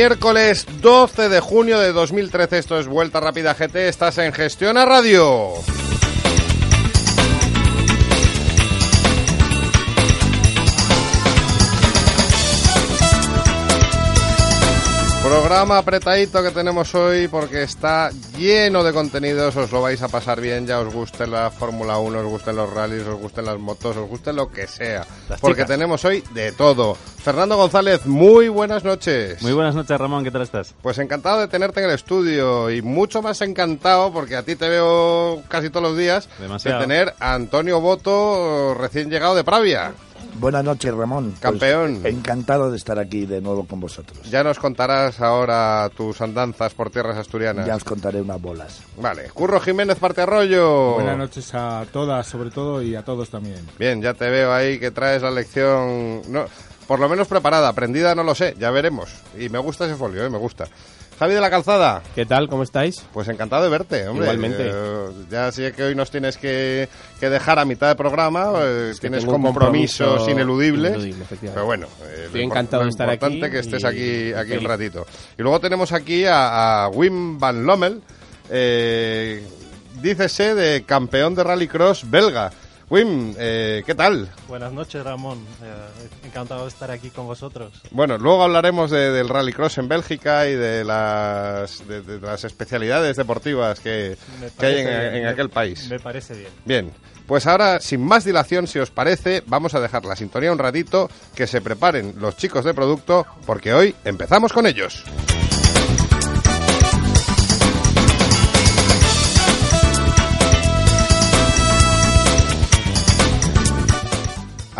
Miércoles 12 de junio de 2013, esto es Vuelta Rápida GT, estás en Gestión a Radio. Programa apretadito que tenemos hoy porque está lleno de contenidos, os lo vais a pasar bien, ya os guste la Fórmula 1, os gusten los rallies, os gusten las motos, os guste lo que sea, porque tenemos hoy de todo. Fernando González, muy buenas noches. Muy buenas noches, Ramón, ¿qué tal estás? Pues encantado de tenerte en el estudio y mucho más encantado porque a ti te veo casi todos los días Demasiado. de tener a Antonio Boto recién llegado de Pravia. Buenas noches, Ramón. Pues, Campeón. encantado de estar aquí de nuevo con vosotros. Ya nos contarás ahora tus andanzas por tierras asturianas. Ya os contaré unas bolas. Vale, Curro Jiménez Parte Arroyo. Buenas noches a todas, sobre todo, y a todos también. Bien, ya te veo ahí que traes la lección, no, por lo menos preparada, aprendida no lo sé, ya veremos. Y me gusta ese folio, ¿eh? me gusta. Javi de la Calzada, ¿Qué tal? ¿Cómo estáis? pues encantado de verte, hombre. Igualmente. Eh, ya sé que hoy nos tienes que, que dejar a mitad de programa, eh, tienes compromisos compromiso ineludibles. ineludible, pero bueno, eh, Estoy encantado de estar aquí importante que estés y aquí, aquí un ratito. Y luego tenemos aquí a, a Wim van Lommel, eh, dícese de campeón de rallycross belga. Wim, eh, ¿qué tal? Buenas noches, Ramón. Eh, encantado de estar aquí con vosotros. Bueno, luego hablaremos de- del rallycross en Bélgica y de las, de, de las especialidades deportivas que, hay en, parece bien, en me- aquel país. Me parece bien. Bien, pues ahora, sin más dilación, si os parece, vamos a dejar la sintonía un ratito, que se preparen los chicos de producto, porque hoy empezamos con ellos.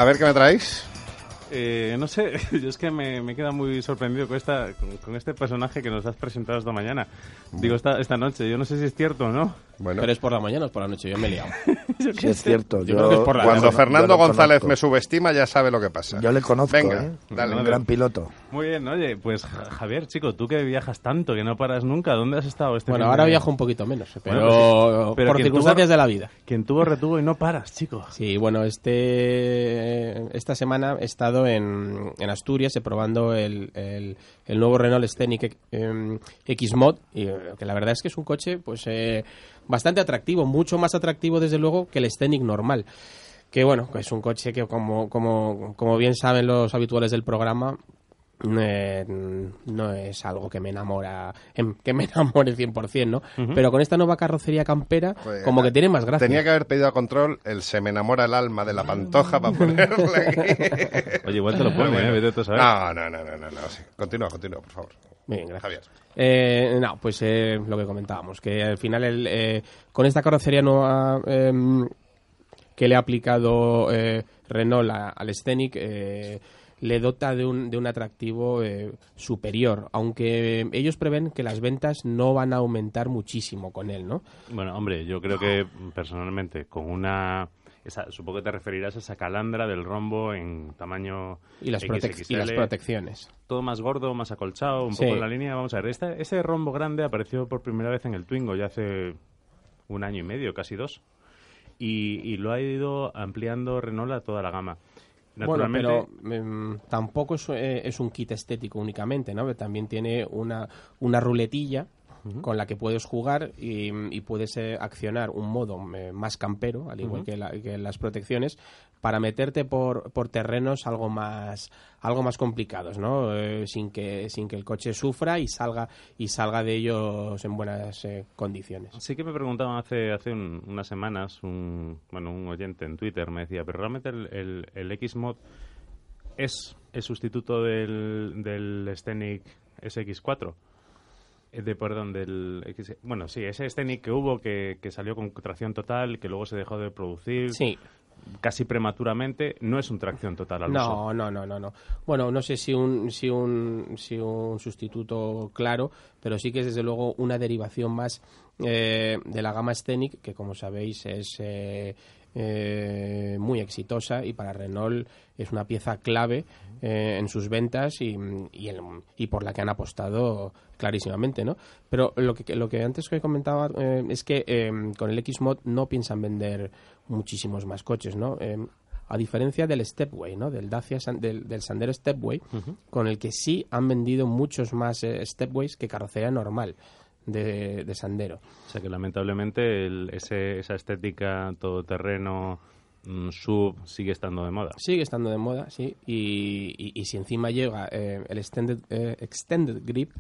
A ver qué me traéis. Eh, no sé, yo es que me, me queda muy sorprendido con, esta, con, con este personaje que nos has presentado esta mañana. Digo, esta, esta noche. Yo no sé si es cierto o no. Bueno, Pero es por la mañana o es por la noche, yo me he liado. Si es cierto. Yo creo que es por la cuando yo lo- Fernando yo González conozco. me subestima, ya sabe lo que pasa. Yo le conozco, Venga, ¿eh? dale. Un gran piloto. Muy bien, oye, pues Ja- Javier, chico, tú que viajas tanto, que no paras nunca, ¿dónde has estado este Bueno, ahora viajo un poquito menos, pero, Bueno, pues sí, pero por circunstancias tuvo- de la vida. Quien tuvo retuvo y no paras, chico. Sí, bueno, este esta semana he estado en, Asturias probando el, el, nuevo Renault Scenic eh, X-Mod, y, eh, que la verdad es que es un coche pues eh, bastante atractivo, mucho más atractivo desde luego que el Scenic normal. Que bueno, es un coche que como, como, como bien saben los habituales del programa, eh, no es algo que me enamora em, que me enamore 100%, ¿no? Pero con esta nueva carrocería campera Pues, como que tiene más gracia. Tenía que haber pedido a control el se me enamora el alma de la pantoja para ponerle aquí. Oye, igual te lo pone, ¿eh? A saber. No, no, no, no, no, no, sí. Continúa, continúa, por favor. Bien, gracias. Javier. Eh, no, pues eh, lo que comentábamos, que al final el, eh, con esta carrocería nueva em, que le ha aplicado eh, Renault a- al Scenic, eh, le dota de un, de un atractivo eh, superior, aunque ellos prevén que las ventas no van a aumentar muchísimo con él, ¿no? Bueno, hombre, yo creo que personalmente con una... Esa, supongo que te referirás a esa calandra del rombo en tamaño Y las, y protecciones. todo más gordo, más acolchado, un Sí. poco en la línea. Vamos a ver, este- ese rombo grande apareció por primera vez en el Twingo ya hace un año y medio, casi dos. Y, y lo ha ido ampliando Renault a toda la gama. Bueno, pero em, tampoco es, eh, es un kit estético únicamente, ¿no? También tiene una, una ruletilla con la que puedes jugar y, puedes eh, accionar un modo eh, más campero, al igual que, las protecciones, para meterte por, por terrenos algo más algo más complicados, ¿no? Eh, sin que sin que el coche sufra y salga y salga de ellos en buenas condiciones. Sí que me preguntaban hace hace unas semanas un bueno un oyente en Twitter me decía, pero realmente el, el, el X-Mod es el sustituto del, del Scenic SX4 eh, de perdón del bueno sí ese Scenic que hubo que, que salió con tracción total que luego se dejó de producir sí casi prematuramente no es un tracción total al no, uso. No, no, no, no. Bueno, no sé si un, si un, si un sustituto claro, pero sí que es desde luego una derivación más eh, de la gama Scenic, que como sabéis es eh, eh, muy exitosa y para Renault es una pieza clave eh, en sus ventas y, y, por la que han apostado clarísimamente, ¿no? Pero lo que, lo que antes que comentaba eh, es que con el X-Mod no piensan vender muchísimos más coches, ¿no? a diferencia del Stepway, ¿no? Del Dacia, del, del Sandero Stepway, con el que sí han vendido muchos más Stepways que carrocería normal de, Sandero. O sea que lamentablemente esa estética todoterreno mm, sub sigue estando de moda. Sigue estando de moda, sí. Y, y, si encima llega eh, el extended, eh, extended Grip,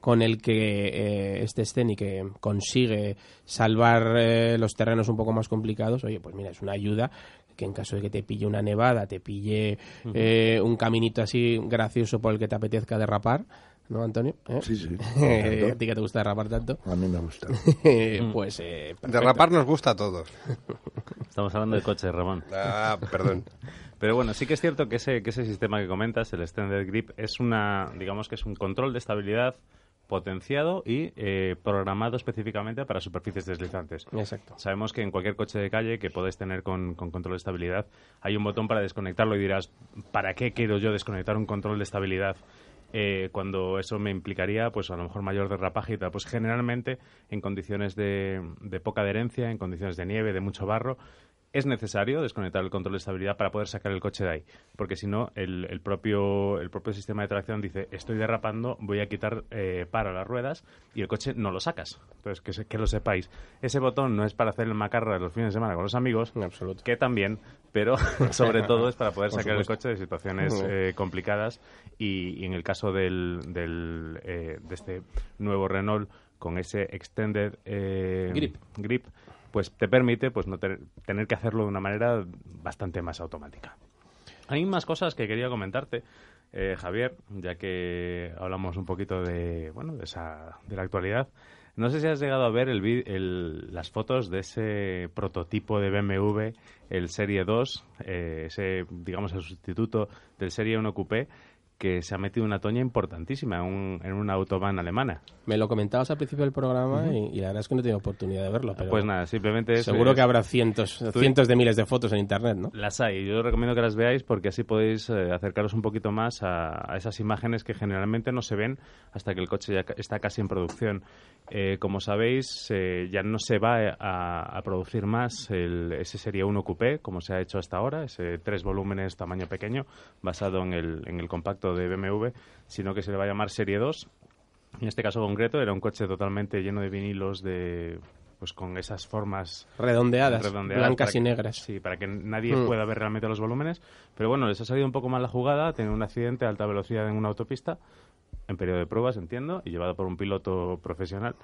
con el que eh, este Scenic consigue salvar los terrenos un poco más complicados, oye, pues mira, es una ayuda que en caso de que te pille una nevada, te pille un caminito así gracioso por el que te apetezca derrapar, ¿no, Antonio? ¿Eh? Sí, sí. ¿A ti que te gusta derrapar tanto? A mí me gusta. pues, eh, Derrapar nos gusta a todos. Estamos hablando de coches, Ramón. Ah, perdón. Pero bueno, sí que es cierto que ese, que ese sistema que comentas, el Extended Grip, es una, digamos que es un control de estabilidad potenciado y eh, programado específicamente para superficies deslizantes. Exacto. Sabemos que en cualquier coche de calle que podés tener con, con, control de estabilidad hay un botón para desconectarlo y dirás, ¿para qué quiero yo desconectar un control de estabilidad eh, cuando eso me implicaría, pues a lo mejor mayor derrapaje y tal. Pues generalmente en condiciones de, de poca adherencia, en condiciones de nieve, de mucho barro, es necesario desconectar el control de estabilidad para poder sacar el coche de ahí, porque si no, el, el, propio, el propio sistema de tracción dice, estoy derrapando, voy a quitar eh, para las ruedas y el coche no lo sacas. Entonces, que, que lo sepáis. Ese botón no es para hacer el macarra los fines de semana con los amigos, que también, pero sobre todo es para poder sacar el coche de situaciones eh, complicadas. Y, en el caso del, del eh, de este nuevo Renault con ese extended grip, grip pues te permite pues no tener que hacerlo de una manera bastante más automática. Hay más cosas que quería comentarte, eh, Javier, ya que hablamos un poquito de, bueno, de, esa, de la actualidad. No sé si has llegado a ver el, las fotos de ese prototipo de BMW, el Serie 2, eh, ese, digamos, el sustituto del Serie 1 Coupé, que se ha metido una toña importantísima en, en una autobahn alemana. Me lo comentabas al principio del programa y, la verdad es que no he tenido oportunidad de verlo. Pero pues nada, simplemente Seguro que habrá cientos, cientos de miles de fotos en Internet, ¿no? Las hay. Yo recomiendo que las veáis porque así podéis eh, acercaros un poquito más a, esas imágenes que generalmente no se ven hasta que el coche ya está casi en producción. Eh, como sabéis, eh, ya no se va a, producir más el, ese Serie 1 Coupé, como se ha hecho hasta ahora, ese tres volúmenes tamaño pequeño, basado en el, en el compacto de BMW, sino que se le va a llamar Serie 2. En este caso concreto era un coche totalmente lleno de vinilos de pues con esas formas redondeadas, blancas y negras. Sí, para que nadie mm. pueda ver realmente los volúmenes. Pero bueno, les ha salido un poco mal la jugada, tener un accidente a alta velocidad en una autopista, en periodo de pruebas, entiendo, y llevado por un piloto profesional.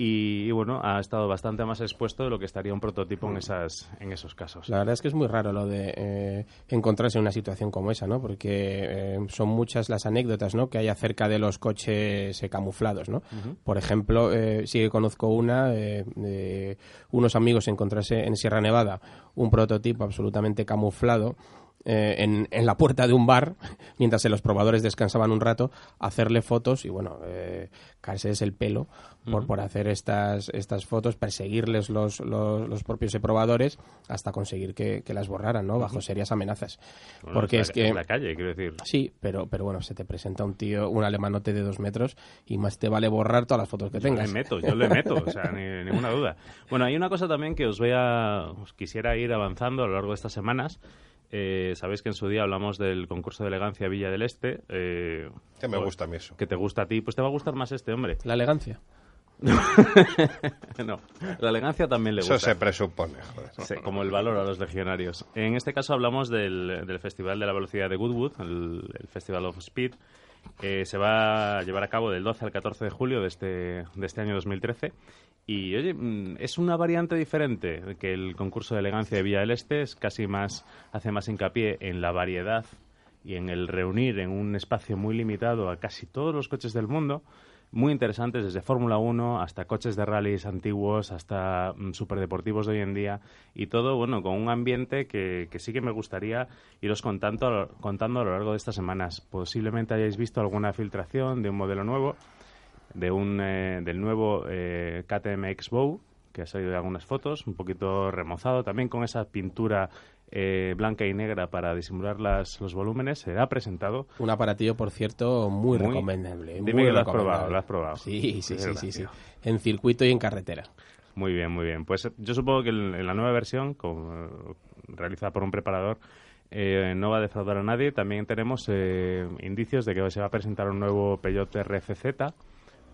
Y, bueno, ha estado bastante más expuesto de lo que estaría un prototipo en, esas, en esos casos. La verdad es que es muy raro lo de eh, encontrarse en una situación como esa, ¿no? Porque eh, son muchas las anécdotas, ¿no? Que hay acerca de los coches eh, camuflados, ¿no? Por ejemplo, sí que conozco una de unos amigos encontrarse en Sierra Nevada un prototipo absolutamente camuflado eh, en, en, la puerta de un bar, mientras los probadores descansaban un rato, hacerle fotos y, bueno, eh, caerse el pelo por, por hacer estas, estas fotos, perseguirles los, los, propios probadores hasta conseguir que, las borraran, ¿no? Bajo serias amenazas. Porque es, que... En la calle, quiero decir. Sí, pero, pero bueno, se te presenta un tío, un alemanote de dos metros y más te vale borrar todas las fotos que tengas. Yo le meto, yo le meto, o sea, ni, ninguna duda. Bueno, hay una cosa también que os voy a... Os quisiera ir avanzando a lo largo de estas semanas eh, Sabéis que en su día hablamos del concurso de elegancia Villa del Este. Eh, que me gusta a mí eso. Que te gusta a ti. Pues te va a gustar más este hombre. La elegancia. no, la elegancia también le gusta. Eso se presupone, joder. Sí, como el valor a los legionarios. En este caso hablamos del, Festival de la Velocidad de Goodwood, el, Festival of Speed, que se va a llevar a cabo del 12 al 14 de julio de este, de este año 2013. Y oye, mm, es una variante diferente que el concurso de elegancia de Villa del Este, es casi más, hace más hincapié en la variedad y en el reunir en un espacio muy limitado a casi todos los coches del mundo muy interesantes, desde Fórmula 1 hasta coches de rallies antiguos, hasta mm, superdeportivos de hoy en día, y todo, bueno, con un ambiente que, que sí que me gustaría iros contando, contando a lo largo de estas semanas. Posiblemente hayáis visto alguna filtración de un modelo nuevo, de un, eh, del nuevo eh, KTM X-Bow, que ha salido de algunas fotos, un poquito remozado, también con esa pintura eh, blanca y negra para disimular las, los volúmenes, se ha presentado. Un aparatillo, por cierto, muy, recomendable. Dime muy que lo has probado, lo has probado. Sí, sí, sí, sí, En circuito y en carretera. Muy bien, muy bien. Pues yo supongo que en, la nueva versión, realizada por un preparador, eh, no va a defraudar a nadie. También tenemos eh, indicios de que se va a presentar un nuevo Peugeot RFZ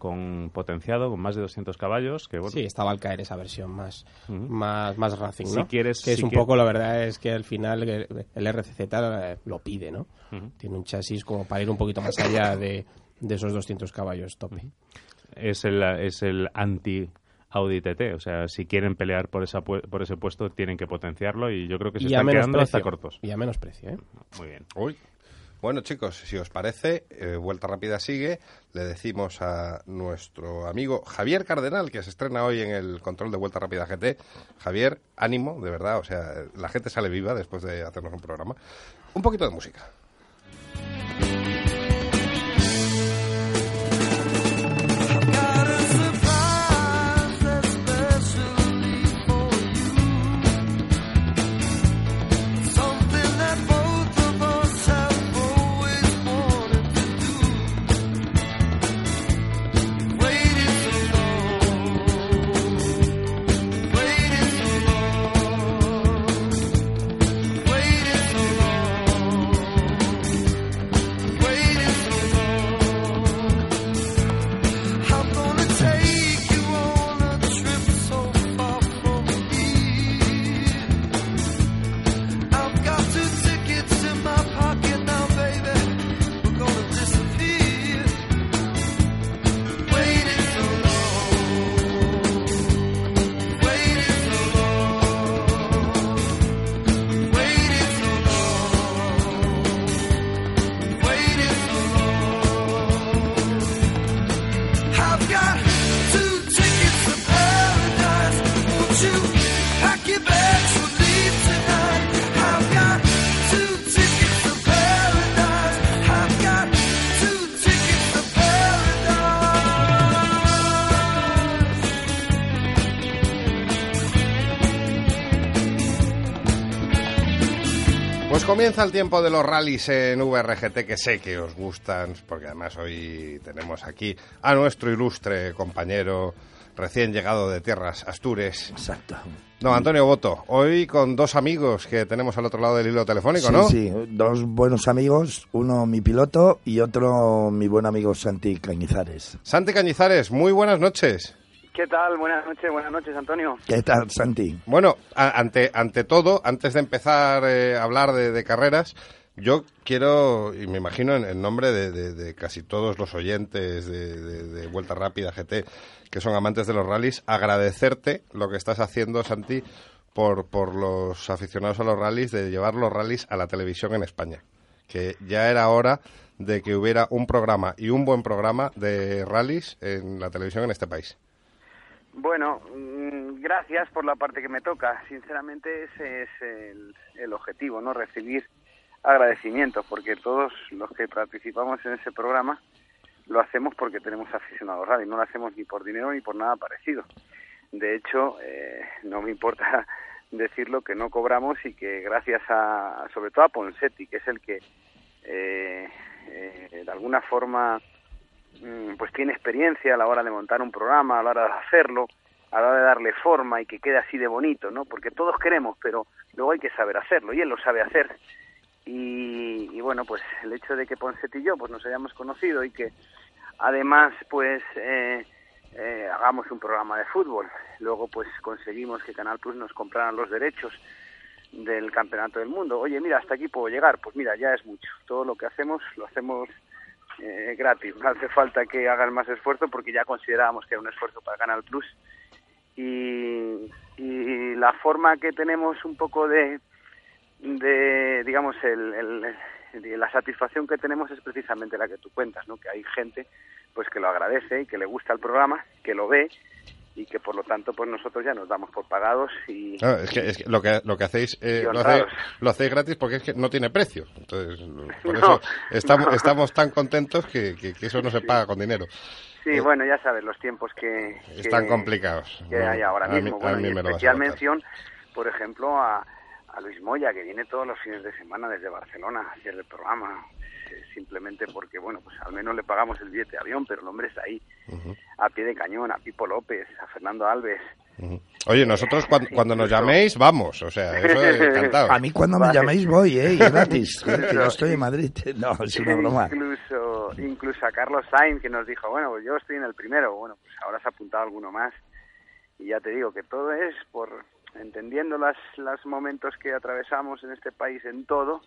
con potenciado, con más de 200 caballos. Que, bueno, sí, estaba al caer esa versión más, más, más racing, Si quieres, que es un poco, la verdad es que al final el, RCZ lo pide, ¿no? Tiene un chasis como para ir un poquito más allá de, de esos 200 caballos tope. Es el, es el anti Audi TT. O sea, si quieren pelear por, esa por ese puesto, tienen que potenciarlo y yo creo que se están quedando hasta cortos. Y a menos precio, ¿eh? Muy bien. Uy, bueno, chicos, si os parece, eh, Vuelta Rápida sigue. Le decimos a nuestro amigo Javier Cardenal, que se estrena hoy en el control de Vuelta Rápida GT. Javier, ánimo, de verdad. O sea, la gente sale viva después de hacernos un programa. Un poquito de música. Comienza el tiempo de los rallies en VRGT, que sé que os gustan, porque además hoy tenemos aquí a nuestro ilustre compañero recién llegado de tierras Astures. Exacto. No, Antonio Boto, hoy con dos amigos que tenemos al otro lado del hilo telefónico, ¿no? Sí, dos buenos amigos, uno mi piloto y otro mi buen amigo Santi Cañizares. Santi Cañizares, muy buenas noches. ¿Qué tal? Buenas noches, buenas noches, Antonio. ¿Qué tal, Santi? Bueno, ante, ante todo, antes de empezar eh, a hablar de, carreras, yo quiero, y me imagino en, nombre de, casi todos los oyentes de, Vuelta Rápida GT, que son amantes de los rallies, agradecerte lo que estás haciendo, Santi, por, por los aficionados a los rallies, de llevar los rallies a la televisión en España. Que ya era hora de que hubiera un programa y un buen programa de rallies en la televisión en este país. Bueno, mm, gracias por la parte que me toca. Sinceramente ese es el, objetivo, ¿no? Recibir agradecimientos, porque todos los que participamos en ese programa lo hacemos porque tenemos aficionados radio, no lo hacemos ni por dinero ni por nada parecido. De hecho, eh, no me importa decirlo que no cobramos y que gracias a, sobre todo a Ponsetti, que es el que eh, eh, de alguna forma pues tiene experiencia a la hora de montar un programa, a la hora de hacerlo, a la hora de darle forma y que quede así de bonito, ¿no? Porque todos queremos, pero luego hay que saber hacerlo y él lo sabe hacer. Y, bueno, pues el hecho de que Ponset y yo pues nos hayamos conocido y que además pues eh, eh, hagamos un programa de fútbol. Luego, pues conseguimos que Canal Plus nos compraran los derechos del Campeonato del Mundo. Oye, mira, hasta aquí puedo llegar. Pues mira, ya es mucho. Todo lo que hacemos lo hacemos eh, gratis. No hace falta que hagan más esfuerzo porque ya considerábamos que era un esfuerzo para Canal Plus. Y, y la forma que tenemos un poco de, de digamos, el, el, la satisfacción que tenemos es precisamente la que tú cuentas, ¿no? Que hay gente pues que lo agradece y que le gusta el programa, que lo ve y que por lo tanto pues nosotros ya nos damos por pagados y es, que, lo que lo que hacéis eh, lo, hacéis, lo, hacéis, gratis porque es que no tiene precio. Entonces por eso estamos estamos tan contentos que, que, eso no se paga con dinero. Sí eh, bueno ya sabes los tiempos que están complicados. que hay ahora mismo. bueno, y especial mención por ejemplo a, a Luis Moya que viene todos los fines de semana desde Barcelona a hacer el programa simplemente porque, bueno, pues al menos le pagamos el billete de avión, pero el hombre está ahí, a pie de cañón, a Pipo López, a Fernando Alves. Oye, nosotros cuando, nos llaméis, vamos, o sea, eso es encantado. A mí cuando me llaméis voy, ¿eh? Y gratis, que yo estoy en Madrid. No, es una broma. Incluso, incluso a Carlos Sainz, que nos dijo, bueno, pues yo estoy en el primero, bueno, pues ahora se ha apuntado alguno más. Y ya te digo que todo es por entendiendo las los momentos que atravesamos en este país en todo,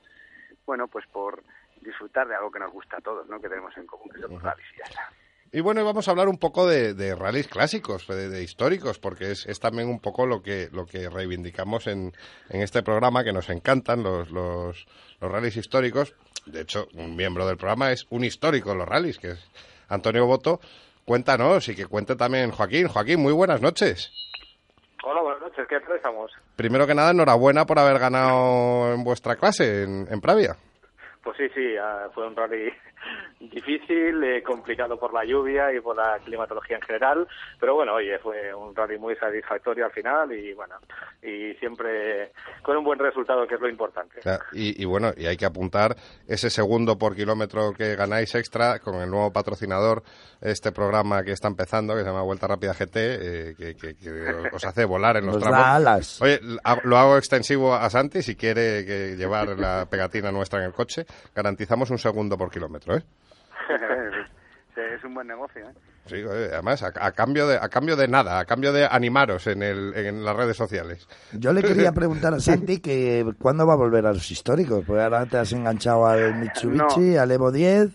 bueno, pues por disfrutar de algo que nos gusta a todos, ¿no? que tenemos en común, que rallies y ya está. Y bueno, vamos a hablar un poco de, de rallies clásicos, de, históricos, porque es, es, también un poco lo que, lo que reivindicamos en, en este programa, que nos encantan los, los, los rallies históricos. De hecho, un miembro del programa es un histórico de los rallies, que es Antonio Boto. Cuéntanos y que cuente también Joaquín. Joaquín, muy buenas noches. Hola, buenas noches. ¿Qué tal estamos? Primero que nada, enhorabuena por haber ganado en vuestra clase, en, en Pravia. Pues sí, sí, ah, fue un rally difícil, eh, complicado por la lluvia y por la climatología en general, pero bueno, oye, fue un rally muy satisfactorio al final y bueno, y siempre con un buen resultado, que es lo importante. y, bueno, y hay que apuntar ese segundo por kilómetro que ganáis extra con el nuevo patrocinador, este programa que está empezando, que se llama Vuelta Rápida GT, eh, que, os hace volar en los, tramos. Oye, lo hago extensivo a Santi, si quiere que llevar la pegatina nuestra en el coche, garantizamos un segundo por kilómetro, ¿eh? es un buen negocio, ¿eh? Sí, además, a, cambio de, a cambio de nada, a cambio de animaros en, el, en las redes sociales. Yo le quería preguntar a Santi que cuándo va a volver a los históricos, porque ahora te has enganchado al Mitsubishi, al Evo 10,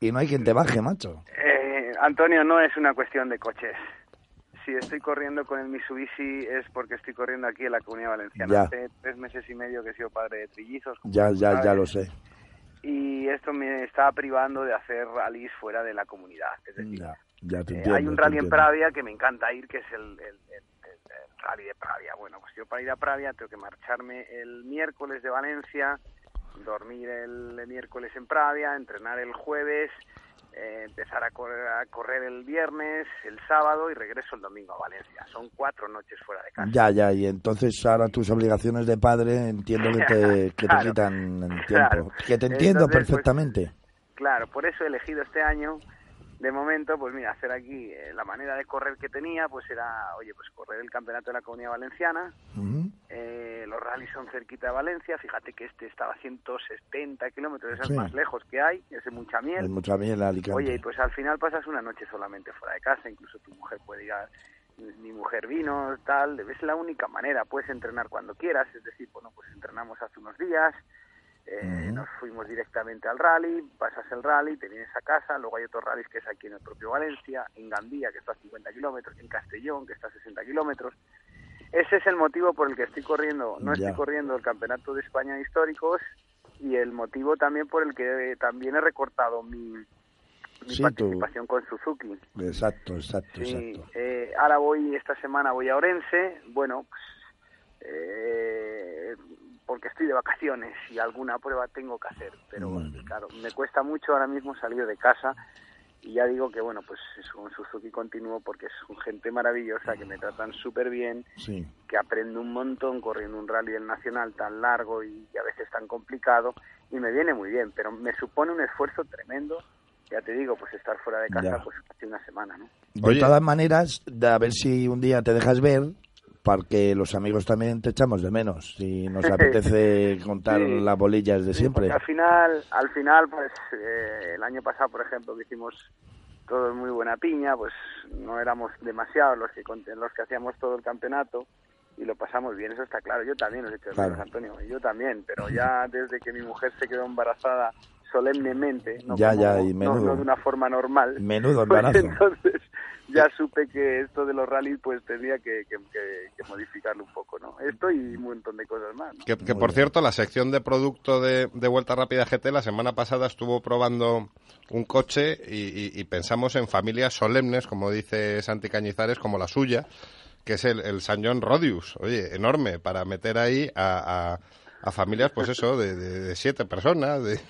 y no hay quien te baje, macho. Eh, Antonio, no es una cuestión de coches. Si estoy corriendo con el Mitsubishi es porque estoy corriendo aquí en la Comunidad Valenciana. Hace tres meses y medio que he sido padre de trillizos. Ya, ya, ya lo sé y esto me estaba privando de hacer rallies fuera de la comunidad. Es decir, eh, hay un rally en Pravia que me encanta ir, que es el, el, rally de Pravia. Bueno, pues yo para ir a Pravia tengo que marcharme el miércoles de Valencia, dormir el miércoles en Pravia, entrenar el jueves eh, empezar a correr, a correr el viernes, el sábado y regreso el domingo a Valencia. Son cuatro noches fuera de casa. Ya, ya, y entonces ahora tus obligaciones de padre entiendo que te, que te quitan tiempo. Que te entiendo pues, perfectamente. claro, por eso he elegido este año de momento, pues mira, hacer aquí eh, la manera de correr que tenía, pues era, oye, pues correr el campeonato de la Comunidad Valenciana. eh, los rallies son cerquita de Valencia. Fíjate que este estaba a 170 kilómetros, es el más lejos que hay, es en mucha miel. En mucha miel, Alicante. Oye, pues al final pasas una noche solamente fuera de casa, incluso tu mujer puede ir a, mi mujer vino, tal, es la única manera, puedes entrenar cuando quieras, es decir, bueno, pues entrenamos hace unos días, eh, nos fuimos directamente al rally, pasas el rally, te vienes a casa, luego hay otros rallies que es aquí en el propio Valencia, en Gandía, que está a 50 kilómetros, en Castellón, que está a 60 kilómetros. Ese es el motivo por el que estoy corriendo, no estoy corriendo el Campeonato de España de Históricos y el motivo también por el que también he recortado mi, participación con Suzuki. Exacto, exacto, exacto. Eh, ahora voy, esta semana voy a Orense, bueno, pues, eh, porque estoy de vacaciones y alguna prueba tengo que hacer, pero claro, me cuesta mucho ahora mismo salir de casa y ya digo que bueno, pues es un Suzuki continuo porque es un gente maravillosa que me tratan súper bien, que aprendo un montón corriendo un rally del nacional tan largo y, a veces tan complicado y me viene muy bien, pero me supone un esfuerzo tremendo ya te digo, pues estar fuera de casa pues hace una semana, ¿no? De todas maneras, a ver si un día te dejas ver, porque los amigos también te echamos de menos y nos apetece contar las bolillas de siempre. al final, al final, pues eh, el año pasado, por ejemplo, que hicimos todo muy buena piña, pues no éramos demasiados los que los que hacíamos todo el campeonato y lo pasamos bien, eso está claro. Yo también lo he hecho, Antonio, yo también, pero ya desde que mi mujer se quedó embarazada solemnemente, no, ya, ya, y menudo. de una forma normal. Menudo pues entonces ya supe que esto de los rallies pues tenía que, que, modificarlo un poco, ¿no? Esto y un montón de cosas más. Que, por cierto, la sección de producto de, de, Vuelta Rápida GT la semana pasada estuvo probando un coche y, pensamos en familias solemnes, como dice Santi Cañizares, como la suya, que es el, el San John Rodius. Oye, enorme, para meter ahí a, a, familias, pues eso, de, de, siete personas, de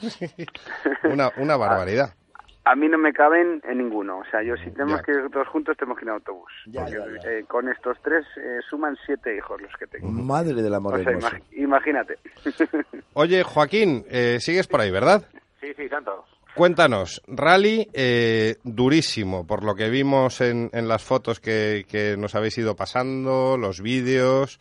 una, una barbaridad. A mí no me caben en ninguno. O sea, yo si tenemos que ir todos juntos, tenemos que ir en autobús. Eh, con estos tres eh, suman siete hijos los que tengo. Madre de la o Imagínate. Oye, Joaquín, eh, sigues por ahí, ¿verdad? Sí, sí, tanto. Cuéntanos, rally durísimo, por lo que vimos en, en las fotos que, que, nos habéis ido pasando, los vídeos,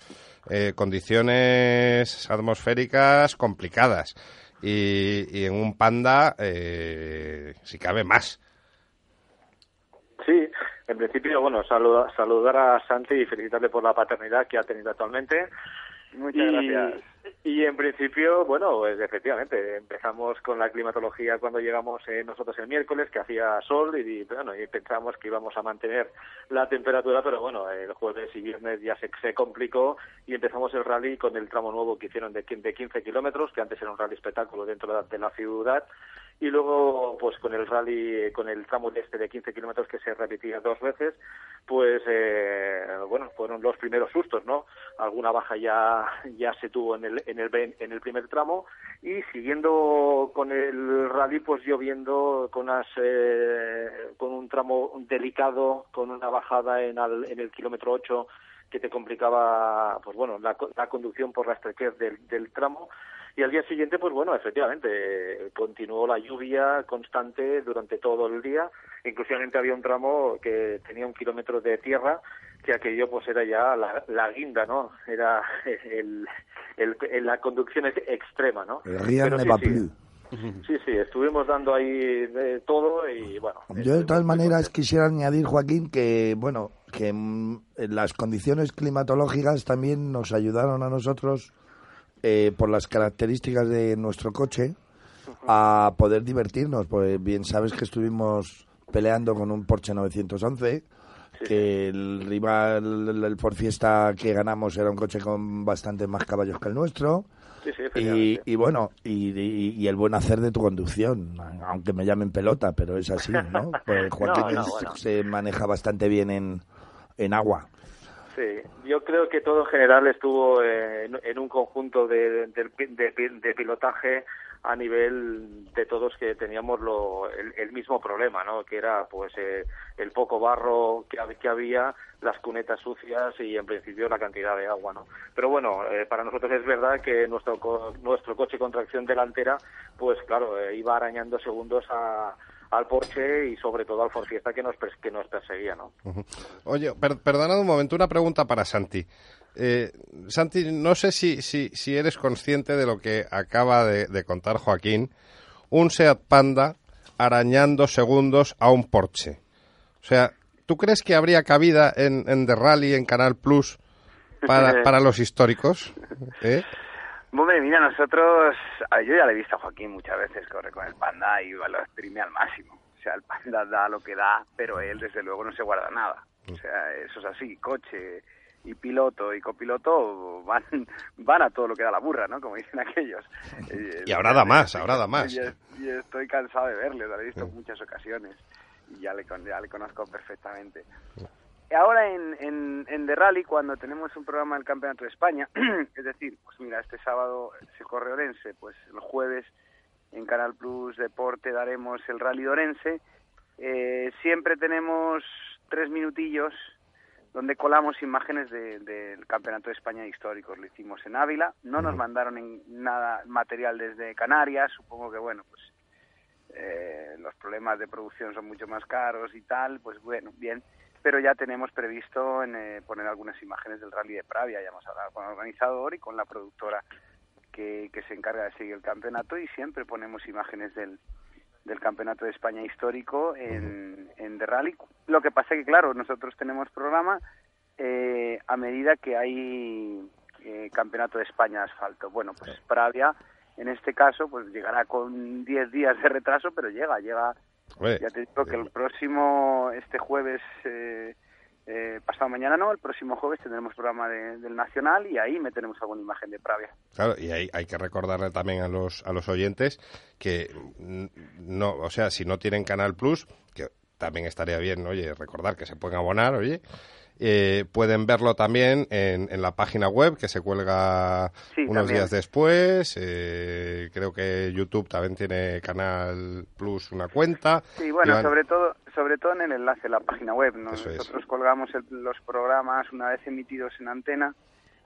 condiciones atmosféricas complicadas y, en un panda, eh, si cabe, más. Sí, en principio, bueno, saludar a Santi y felicitarle por la paternidad que ha tenido actualmente. Muchas gracias. Y en principio, bueno, pues efectivamente, empezamos con la climatología cuando llegamos eh, nosotros el miércoles, que hacía sol, y, bueno, y pensamos que íbamos a mantener la temperatura, pero bueno, el jueves y viernes ya se, se complicó y empezamos el rally con el tramo nuevo que hicieron de, de 15 kilómetros, que antes era un rally espectáculo dentro de la ciudad, y luego pues con el rally con el tramo este de 15 kilómetros que se repetía dos veces pues eh, bueno fueron los primeros sustos no alguna baja ya ya se tuvo en el en el en el primer tramo y siguiendo con el rally pues lloviendo con unas eh, con un tramo delicado con una bajada en, en el kilómetro 8 que te complicaba pues bueno la, la conducción por la estrechez del tramo y al día siguiente, pues bueno, efectivamente, continuó la lluvia constante durante todo el día. Inclusivamente había un tramo que tenía un kilómetro de tierra, que aquello pues era ya la, guinda, ¿no? Era el, el, la conducción extrema, ¿no? El sí, sí. estuvimos dando ahí de todo y bueno. Yo de todas maneras quisiera añadir, Joaquín, que bueno, que mm, las condiciones climatológicas también nos ayudaron a nosotros eh, por las características de nuestro coche, a poder divertirnos. Pues bien sabes que estuvimos peleando con un Porsche 911, que el rival, el Ford Fiesta que ganamos era un coche con bastante más caballos que el nuestro. y, y, bueno, y, el buen hacer de tu conducción, aunque me llamen pelota, pero es así, ¿no? Pues Joaquín se maneja bastante bien en, en agua. Sí, yo creo que todo en general estuvo en, un conjunto de, de, pilotaje a nivel de todos que teníamos lo, el, mismo problema, ¿no? Que era pues eh, el poco barro que, que, había, las cunetas sucias y en principio la cantidad de agua, ¿no? Pero bueno, eh, para nosotros es verdad que nuestro nuestro coche con tracción delantera, pues claro, eh, iba arañando segundos a al Porsche y sobre todo al Ford Fiesta que nos, que nos perseguía, ¿no? Oye, perdonad un momento, una pregunta para Santi. Eh, Santi, no sé si, si, si, eres consciente de lo que acaba de, contar Joaquín. Un Seat Panda arañando segundos a un Porsche. O sea, ¿tú crees que habría cabida en, en The Rally, en Canal Plus, para, para los históricos? ¿Eh? Hombre, mira, nosotros, yo ya le he visto a Joaquín muchas veces corre con el panda y lo exprime al máximo. O sea, el panda da lo que da, pero él desde luego no se guarda nada. O sea, eso es así, coche y piloto y copiloto van, van a todo lo que da la burra, ¿no? Como dicen aquellos. Y ahora da más, ahora da más. Y, estoy cansado de verle, lo he visto en muchas ocasiones y ya le, ya le conozco perfectamente. Ahora en, en, en The Rally, cuando tenemos un programa del Campeonato de España, es decir, pues mira, este sábado se corre Orense, pues el jueves en Canal Plus Deporte daremos el Rally de Orense. Eh, siempre tenemos tres minutillos donde colamos imágenes del Campeonato de España históricos. Lo hicimos en Ávila, no nos mandaron en nada material desde Canarias, supongo que bueno, pues eh, los problemas de producción son mucho más caros y tal, pues bueno, bien pero ya tenemos previsto en, eh, poner algunas imágenes del Rally de Pravia, ya hemos hablado con el organizador y con la productora que, que se encarga de seguir el campeonato y siempre ponemos imágenes del, del Campeonato de España histórico en, en The Rally. Lo que pasa es que, claro, nosotros tenemos programa eh, a medida que hay eh, Campeonato de España de asfalto. Bueno, pues Pravia, en este caso, pues llegará con 10 días de retraso, pero llega, llega. Ya te digo que el próximo, este jueves, eh, eh, pasado mañana no, el próximo jueves tendremos programa del Nacional y ahí meteremos alguna imagen de Pravia. Claro, y hay, hay que recordarle también a los, a los oyentes que no, o sea, si no tienen Canal Plus, que también estaría bien, oye, recordar que se pueden abonar, oye, eh, pueden verlo también en, en, la página web que se cuelga unos días después. Eh, creo que YouTube también tiene Canal Plus una cuenta. Sí, bueno, sobre todo sobre todo en el enlace de la página web. Nosotros colgamos los programas una vez emitidos en antena.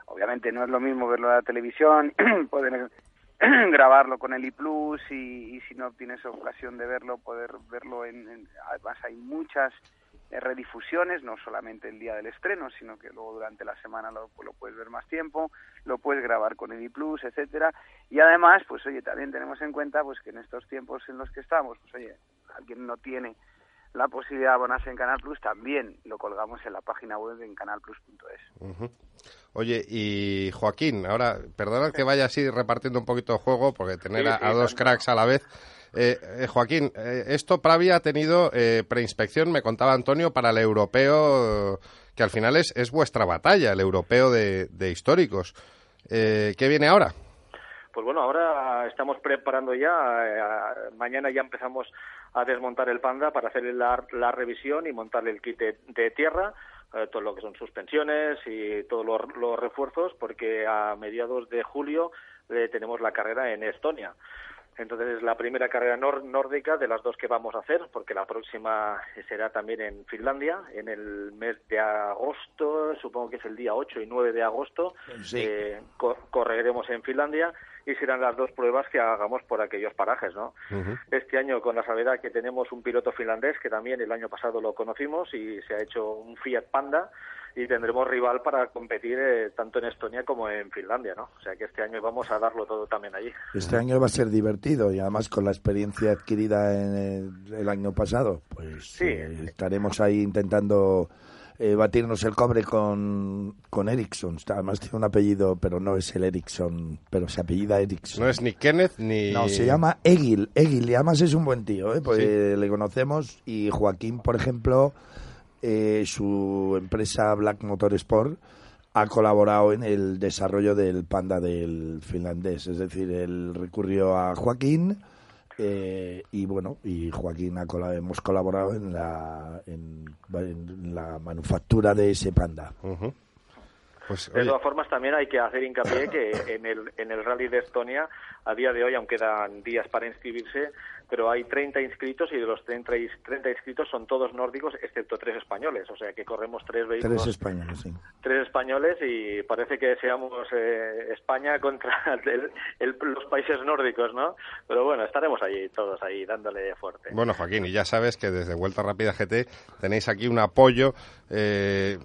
Obviamente no es lo mismo verlo en la televisión, poder grabarlo con el iPlus y, y si no tienes ocasión de verlo, poder verlo en, en además hay muchas redifusiones, no solamente el día del estreno, sino que luego durante la semana lo, lo puedes ver más tiempo, lo puedes grabar con Edi Plus, etcétera, y además, pues oye, también tenemos en cuenta pues que en estos tiempos en los que estamos, pues oye, alguien no tiene la posibilidad de abonarse en Canal Plus, también lo colgamos en la página web en canalplus.es. Oye, y Joaquín, ahora, perdona que vaya así repartiendo un poquito de juego, porque tener a, dos cracks a la vez. Eh, eh, Joaquín, eh, esto Pravia ha tenido preinspección, me contaba Antonio, para el europeo, que al final es, es vuestra batalla, el europeo de, históricos. ¿Qué viene ahora? Pues bueno, ahora estamos preparando ya, mañana ya empezamos a desmontar el Panda para hacer la, la revisión y montarle el kit de, tierra, todo lo que son suspensiones y todos los, refuerzos, porque a mediados de julio tenemos la carrera en Estonia. Entonces es la primera carrera nórdica de las dos que vamos a hacer, porque la próxima será también en Finlandia, en el mes de agosto, supongo que es el día 8 y 9 de agosto, eh, correremos en Finlandia y serán las dos pruebas que hagamos por aquellos parajes, ¿no? Este año con la salvedad que tenemos un piloto finlandés que también el año pasado lo conocimos y se ha hecho un Fiat Panda y tendremos rival para competir eh, tanto en Estonia como en Finlandia, ¿no? O sea que este año vamos a darlo todo también allí. Este año va a ser divertido y además con la experiencia adquirida en el, año pasado, pues eh, estaremos ahí intentando eh, batirnos el cobre con, con Ericsson. Además tiene un apellido, pero no es el Ericsson, pero se apellida Ericsson. No es ni Kenneth ni... No, se llama Egil. Egil, y además es un buen tío, ¿eh? Pues le conocemos y Joaquín, por ejemplo eh, su empresa Black Motorsport ha colaborado en el desarrollo del Panda del finlandés. Es decir, él recurrió a Joaquín eh, y bueno, y Joaquín ha hemos colaborado en la, en, la manufactura de ese Panda. Pues, de todas formas, también hay que hacer hincapié que en el, en el Rally de Estonia, a día de hoy, aunque quedan días para inscribirse, pero hay 30 inscritos y de los 30, 30 inscritos son todos nórdicos, excepto tres españoles. O sea que corremos tres vehículos. Tres españoles, sí. Tres españoles y parece que seamos eh, España contra los países nórdicos, ¿no? Pero bueno, estaremos ahí, todos ahí, dándole fuerte. Bueno, Joaquín, y ya sabes que desde Vuelta Rápida GT tenéis aquí un apoyo, eh,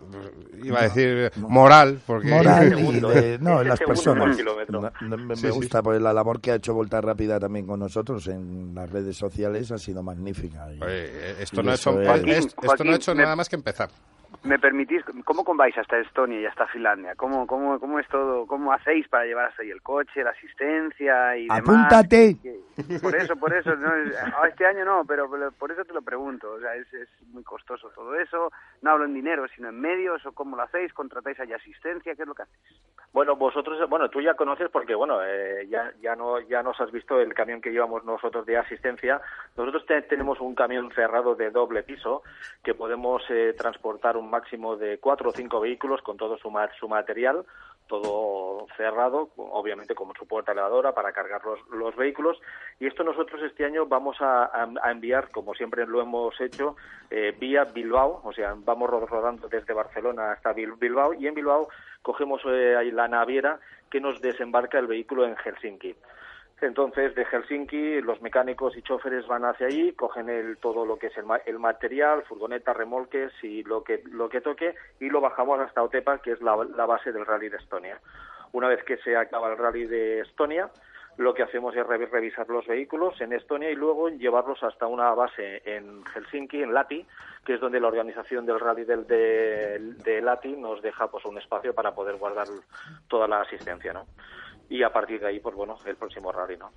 iba a decir, moral, porque... Moral y no, las personas. me, gusta por la labor que ha hecho Vuelta Rápida también con nosotros en las redes sociales ha sido magnífica. esto, no, esto no ha hecho nada más que empezar. ¿Me permitís, cómo vais hasta Estonia y hasta Finlandia? ¿Cómo, cómo, cómo es todo? ¿Cómo hacéis para llevar hasta ahí el coche, la asistencia y demás? ¡Apúntate! Por eso, por eso. No, ah, este año no, pero por eso te lo pregunto. O sea, es, es muy costoso todo eso. No hablo en dinero, sino en medios. ¿O cómo lo hacéis? ¿Contratáis allá asistencia? ¿Qué es lo que hacéis? Bueno, vosotros, bueno, tú ya conoces porque, bueno, eh, ya, ya, no, ya nos has visto el camión que llevamos nosotros de asistencia. Nosotros tenemos un camión cerrado de doble piso que podemos eh, transportar un máximo de cuatro o cinco vehículos con todo su, su material, todo cerrado, obviamente como su puerta elevadora para cargar los, los vehículos. Y esto nosotros este año vamos a, enviar, como siempre lo hemos hecho, eh, vía Bilbao, o sea, vamos rodando desde Barcelona hasta Bilbao y en Bilbao cogemos eh, la naviera que nos desembarca el vehículo en Helsinki. Entonces, de Helsinki, los mecánicos y choferes van hacia allí, cogen el, todo lo que es el, material, furgonetas, remolques y lo que, lo que toque, y lo bajamos hasta Otepa, que es la, base del Rally de Estonia. Una vez que se acaba el Rally de Estonia, lo que hacemos es revisar los vehículos en Estonia y luego llevarlos hasta una base en Helsinki, en Lati, que es donde la organización del rally del, de, de Lati nos deja pues un espacio para poder guardar toda la asistencia, ¿no? Y a partir de ahí, pues bueno, el próximo rally, ¿no?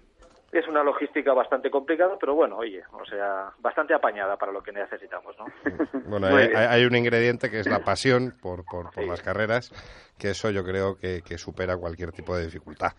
es una logística bastante complicada, pero bueno, oye, o sea, bastante apañada para lo que necesitamos, ¿no? Bueno, hay, un ingrediente que es la pasión por, por, las carreras, que eso yo creo que supera cualquier tipo de dificultad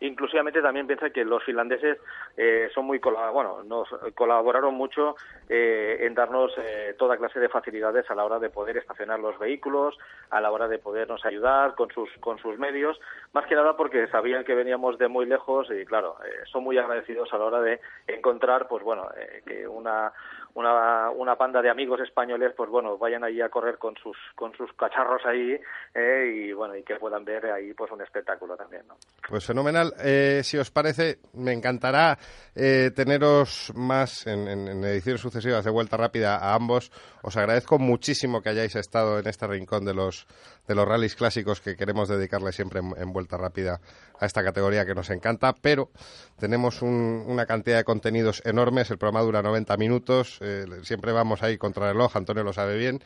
inclusivamente también piensa que los finlandeses eh, son muy bueno nos colaboraron mucho eh, en darnos eh, toda clase de facilidades a la hora de poder estacionar los vehículos a la hora de podernos ayudar con sus con sus medios más que nada porque sabían que veníamos de muy lejos y claro son muy agradecidos a la hora de encontrar pues bueno que una una, una panda de amigos españoles, pues bueno, vayan ahí a correr con sus con sus cacharros ahí eh, y bueno y que puedan ver ahí pues un espectáculo también, ¿no? Pues fenomenal. Eh, si os parece, me encantará eh, teneros más en, en, ediciones sucesivas de Vuelta Rápida a ambos. Os agradezco muchísimo que hayáis estado en este rincón de los de los rallies clásicos que queremos dedicarle siempre en, Vuelta Rápida a esta categoría que nos encanta, pero tenemos una cantidad de contenidos enormes. El programa dura 90 minutos eh, siempre vamos ahí contra el reloj, Antonio lo sabe bien.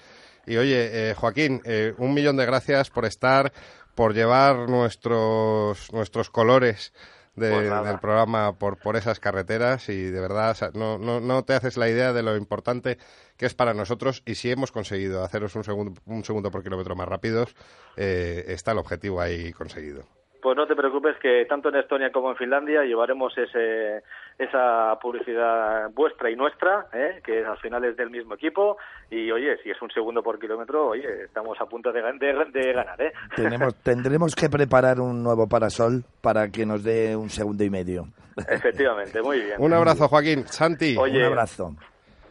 Y oye, eh, Joaquín, eh, un millón de gracias por estar, por llevar nuestros, nuestros colores pues del programa por, por esas carreteras y de verdad no, no, no te haces la idea de lo importante que es para nosotros y si hemos conseguido haceros un segundo, un segundo por kilómetro más rápidos, está el objetivo ahí conseguido. Pues no te preocupes que tanto en Estonia como en Finlandia llevaremos ese, esa publicidad vuestra y nuestra, ¿eh? que al final es del mismo equipo. Y oye, si es un segundo por kilómetro, oye, estamos a punto de, de, ganar. ¿eh? Tenemos, tendremos que preparar un nuevo parasol para que nos dé un segundo y medio. Efectivamente, muy bien. un abrazo, Joaquín. Santi. un abrazo.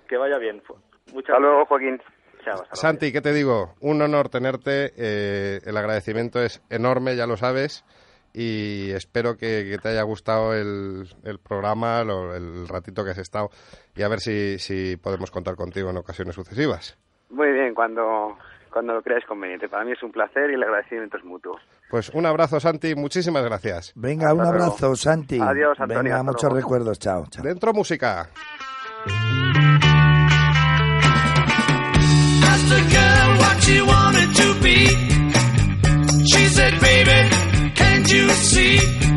Que vaya bien. Muchas Hasta luego, Joaquín. Santi, ¿qué te digo? Un honor tenerte. Eh, el agradecimiento es enorme, ya lo sabes y espero que, te haya gustado el, el programa, el ratito que has estado y a ver si, si podemos contar contigo en ocasiones sucesivas. Muy bien, cuando, cuando lo creas conveniente. Para mí es un placer y el agradecimiento es mutuo. Pues un abrazo, Santi. Muchísimas gracias. Venga, un abrazo, Santi. Adiós, Antonio. Venga, muchos recuerdos. Chao, chao. Dentro música. Can't you see?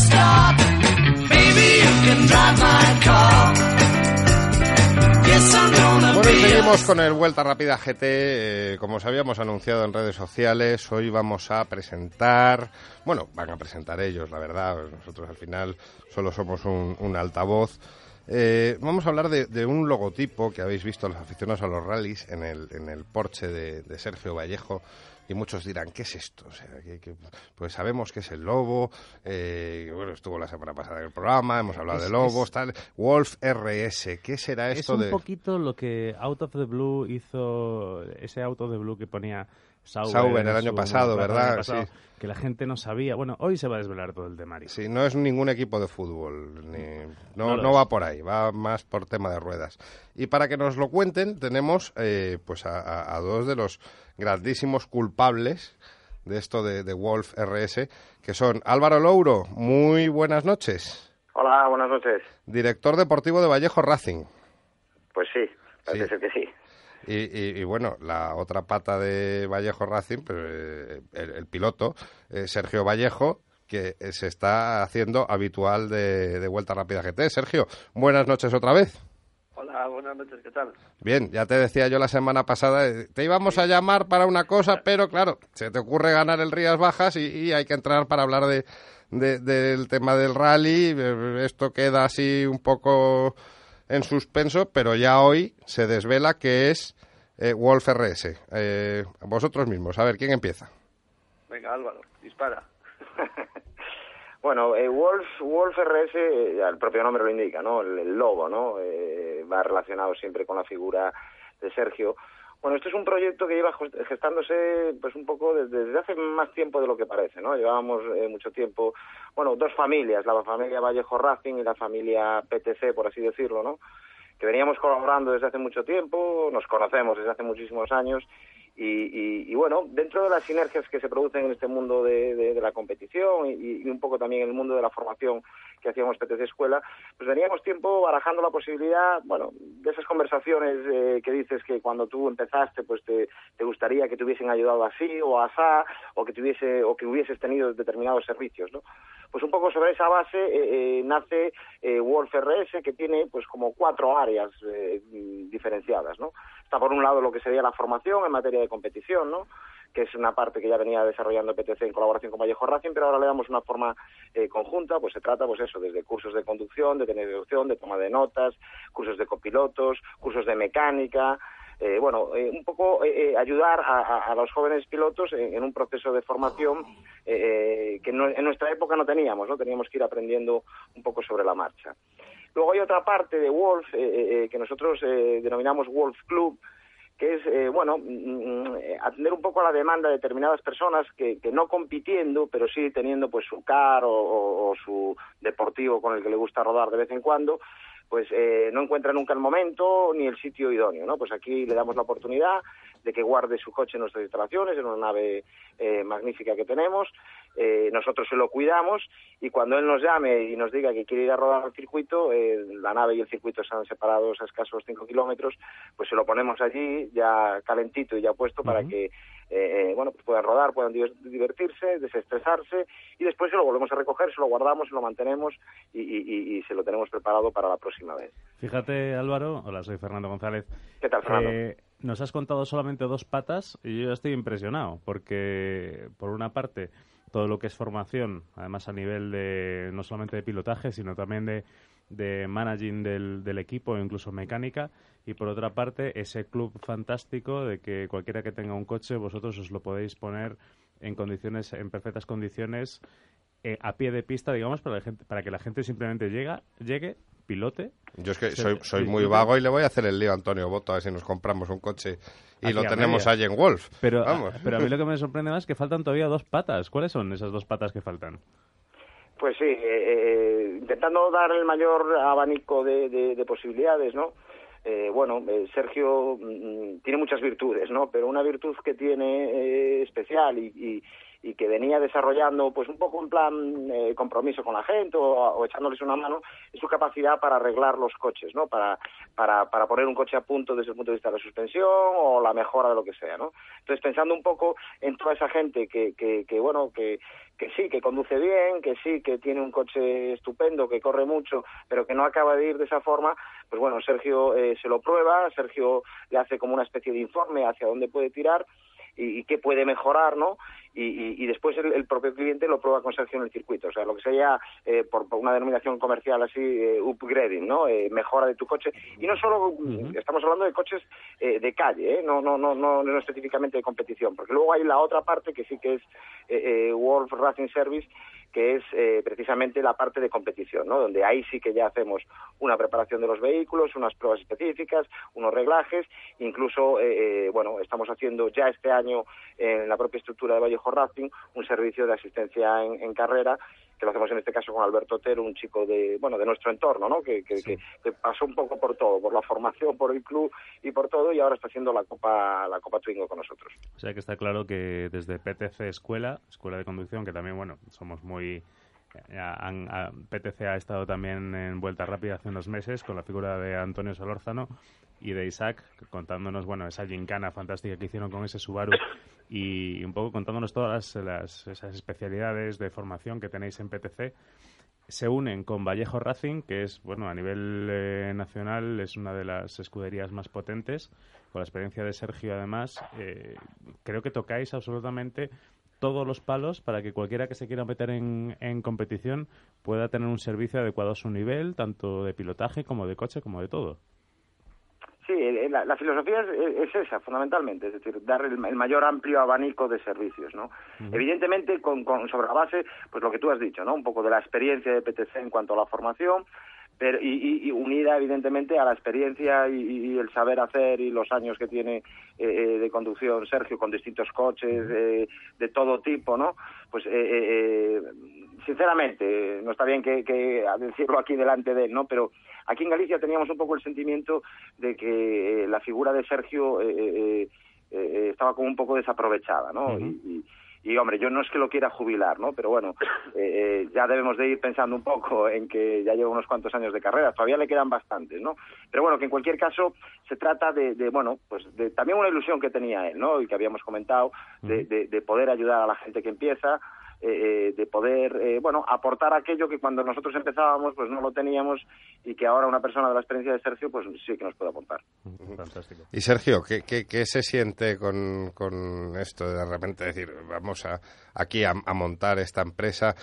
That's a start. Baby, you can drive my car. Yes, I'm gonna bueno, y seguimos con el Vuelta Rápida GT. Eh, como os habíamos anunciado en redes sociales, hoy vamos a presentar. Bueno, van a presentar ellos, la verdad. Nosotros al final solo somos un, un altavoz. Eh, vamos a hablar de, de, un logotipo que habéis visto los aficionados a los rallies en el, en el Porsche de, de Sergio Vallejo y muchos dirán, ¿qué es esto? O sea, que, pues sabemos que es el lobo, eh, bueno, estuvo la semana pasada en el programa, hemos hablado de lobos, tal. Wolf RS, ¿qué será esto de...? Es un poquito lo que Out of the Blue hizo, ese Out of the Blue que ponía Sauber, el año pasado, ¿verdad? sí. Que la gente no sabía. Bueno, hoy se va a desvelar todo el de Mari. Sí, no es ningún equipo de fútbol. no, no, va por ahí, va más por tema de ruedas. Y para que nos lo cuenten, tenemos eh, pues a, dos de los grandísimos culpables de esto de, de Wolf RS, que son Álvaro Louro. Muy buenas noches. Hola, buenas noches. Director deportivo de Vallejo Racing. Pues sí, parece que sí. Y, bueno, la otra pata de Vallejo Racing, pues, eh, el, piloto, eh, Sergio Vallejo, que se está haciendo habitual de, Vuelta Rápida GT. Sergio, buenas noches otra vez. Hola, buenas noches, ¿qué tal? Bien, ya te decía yo la semana pasada, eh, te íbamos a llamar para una cosa, pero claro, se te ocurre ganar el Rías Bajas y, hay que entrar para hablar de, del tema del rally. Esto queda así un poco en suspenso, pero ya hoy se desvela que es eh, Wolf RS. Eh, vosotros mismos, a ver, ¿quién empieza? Venga, Álvaro, dispara. bueno, eh, Wolf, Wolf RS, el propio nombre lo indica, ¿no? El, lobo, ¿no? va relacionado siempre con la figura de Sergio. Bueno, esto es un proyecto que lleva gestándose pues un poco desde, hace más tiempo de lo que parece, ¿no? Llevábamos mucho tiempo, bueno, dos familias, la familia Vallejo Racing y la familia PTC, por así decirlo, ¿no? que veníamos colaborando desde hace mucho tiempo, nos conocemos desde hace muchísimos años y, bueno, dentro de las sinergias que se producen en este mundo de, la competición y, un poco también en el mundo de la formación que hacíamos PTC Escuela, pues veníamos tiempo barajando la posibilidad, bueno, de esas conversaciones eh, que dices que cuando tú empezaste, pues te, gustaría que te hubiesen ayudado así o asá, o que tuviese o que hubieses tenido determinados servicios, ¿no? Pues un poco sobre esa base eh, eh, nace Wolf RS, que tiene pues como cuatro áreas diferenciadas, ¿no? Está por un lado lo que sería la formación en materia de competición, ¿no? Que es una parte que ya venía desarrollando PTC en colaboración con Vallejo Racing, pero ahora le damos una forma eh, conjunta, pues se trata, pues eso, desde cursos de conducción, de tener deducción, de toma de notas, cursos de copilotos, cursos de mecánica, eh, bueno, eh, un poco ayudar a, los jóvenes pilotos en, un proceso de formación que en nuestra época no teníamos, ¿no? Teníamos que ir aprendiendo un poco sobre la marcha. Luego hay otra parte de Wolf eh, eh, que nosotros eh, denominamos Wolf Club, que es, bueno, mm, mm, atender un poco a la demanda de determinadas personas que, no compitiendo, pero sí teniendo pues su car o, su deportivo con el que le gusta rodar de vez en cuando, pues no encuentra nunca el momento ni el sitio idóneo, ¿no? Pues aquí le damos la oportunidad de que guarde su coche en nuestras instalaciones, en una nave magnífica que tenemos, eh, nosotros se lo cuidamos y cuando él nos llame y nos diga que quiere ir a rodar al circuito, eh, la nave y el circuito están separados a escasos 5 kilómetros, pues se lo ponemos allí ya calentito y ya puesto para que eh, bueno, pues puedan rodar, puedan divertirse, desestresarse y después se lo volvemos a recoger, se lo guardamos, se lo mantenemos y, se lo tenemos preparado para la próxima vez. Fíjate, Álvaro, hola, soy Fernando González. ¿Qué tal, Fernando? nos has contado solamente dos patas y yo ya estoy impresionado porque, por una parte, todo lo que es formación, además a nivel de no solamente de pilotaje, sino también de, de managing del, del equipo, incluso mecánica, y por otra parte ese club fantástico de que cualquiera que tenga un coche vosotros os lo podéis poner en condiciones, en perfectas condiciones, eh, a pie de pista, digamos, para, la gente, para que la gente simplemente llega, llegue, pilote. Yo es que soy, soy muy vago y le voy a hacer el lío a Antonio Boto a ver si nos compramos un coche y lo tenemos allí en Wolf. Pero, Vamos. pero a mí lo que me sorprende más es que faltan todavía dos patas. ¿Cuáles son esas dos patas que faltan? Pues sí, eh, eh, intentando dar el mayor abanico de, posibilidades, ¿no? Eh, bueno, Sergio mm, tiene muchas virtudes, ¿no? Pero una virtud que tiene especial y, y que venía desarrollando pues un poco un plan eh, compromiso con la gente o, echándoles una mano es su capacidad para arreglar los coches, ¿no? Para, para, para poner un coche a punto desde el punto de vista de la suspensión o la mejora de lo que sea, ¿no? Entonces pensando un poco en toda esa gente que, que, que bueno, que, que sí, que conduce bien, que sí, que tiene un coche estupendo, que corre mucho, pero que no acaba de ir de esa forma, pues bueno, Sergio eh, se lo prueba, Sergio le hace como una especie de informe hacia dónde puede tirar y, qué puede mejorar, ¿no? Y, después el, propio cliente lo prueba con Sergio en el circuito. O sea, lo que sería, eh, por, una denominación comercial así, eh, upgrading, ¿no? Eh, mejora de tu coche. Y no solo, estamos hablando de coches de calle, no, no, no, no, no específicamente de competición, porque luego hay la otra parte que sí que es World Racing Service, que es eh, precisamente la parte de competición, ¿no? donde ahí sí que ya hacemos una preparación de los vehículos, unas pruebas específicas, unos reglajes, incluso, eh, eh, bueno, estamos haciendo ya este año en la propia estructura de Vallejo Racing un servicio de asistencia en carrera que lo hacemos en este caso con Alberto Otero, un chico de, bueno, de nuestro entorno, ¿no? Que, que, pasó un poco por todo, por la formación, por el club y por todo, y ahora está haciendo la Copa, la Copa Twingo con nosotros. O sea que está claro que desde PTC Escuela, Escuela de Conducción, que también, bueno, somos muy... PTC ha estado también en vuelta rápida hace unos meses con la figura de Antonio Solórzano y de Isaac, contándonos, bueno, esa gincana fantástica que hicieron con ese Subaru y un poco contándonos todas las, esas especialidades de formación que tenéis en PTC. Se unen con Vallejo Racing, que es, bueno, a nivel eh, nacional es una de las escuderías más potentes, con la experiencia de Sergio además. Eh, creo que tocáis absolutamente todos los palos para que cualquiera que se quiera meter en, en competición pueda tener un servicio adecuado a su nivel, tanto de pilotaje como de coche, como de todo. Sí, la, filosofía es, esa, fundamentalmente, es decir, dar el, mayor amplio abanico de servicios, ¿no? Evidentemente, con, sobre la base, pues lo que tú has dicho, ¿no? Un poco de la experiencia de PTC en cuanto a la formación, pero y, unida evidentemente a la experiencia y, el saber hacer y los años que tiene eh, eh, de conducción Sergio con distintos coches de todo tipo, ¿no? Pues eh, sinceramente, no está bien que, que decirlo aquí delante de él, ¿no? Pero aquí en Galicia teníamos un poco el sentimiento de que eh, la figura de Sergio eh, eh, estaba como un poco desaprovechada, ¿no? y, hombre, yo no es que lo quiera jubilar, ¿no? Pero bueno, ya debemos de ir pensando un poco en que ya lleva unos cuantos años de carrera, todavía le quedan bastantes, ¿no? Pero bueno, que en cualquier caso se trata de, bueno, pues de también una ilusión que tenía él, ¿no? Y que habíamos comentado, de poder ayudar a la gente que empieza, eh, eh, de poder, eh, bueno, aportar aquello que cuando nosotros empezábamos pues no lo teníamos y que ahora una persona de la experiencia de Sergio pues sí que nos puede aportar. Fantástico. Y Sergio, ¿qué, qué, qué se siente con, con, esto de de repente decir, vamos a, aquí a, montar esta empresa,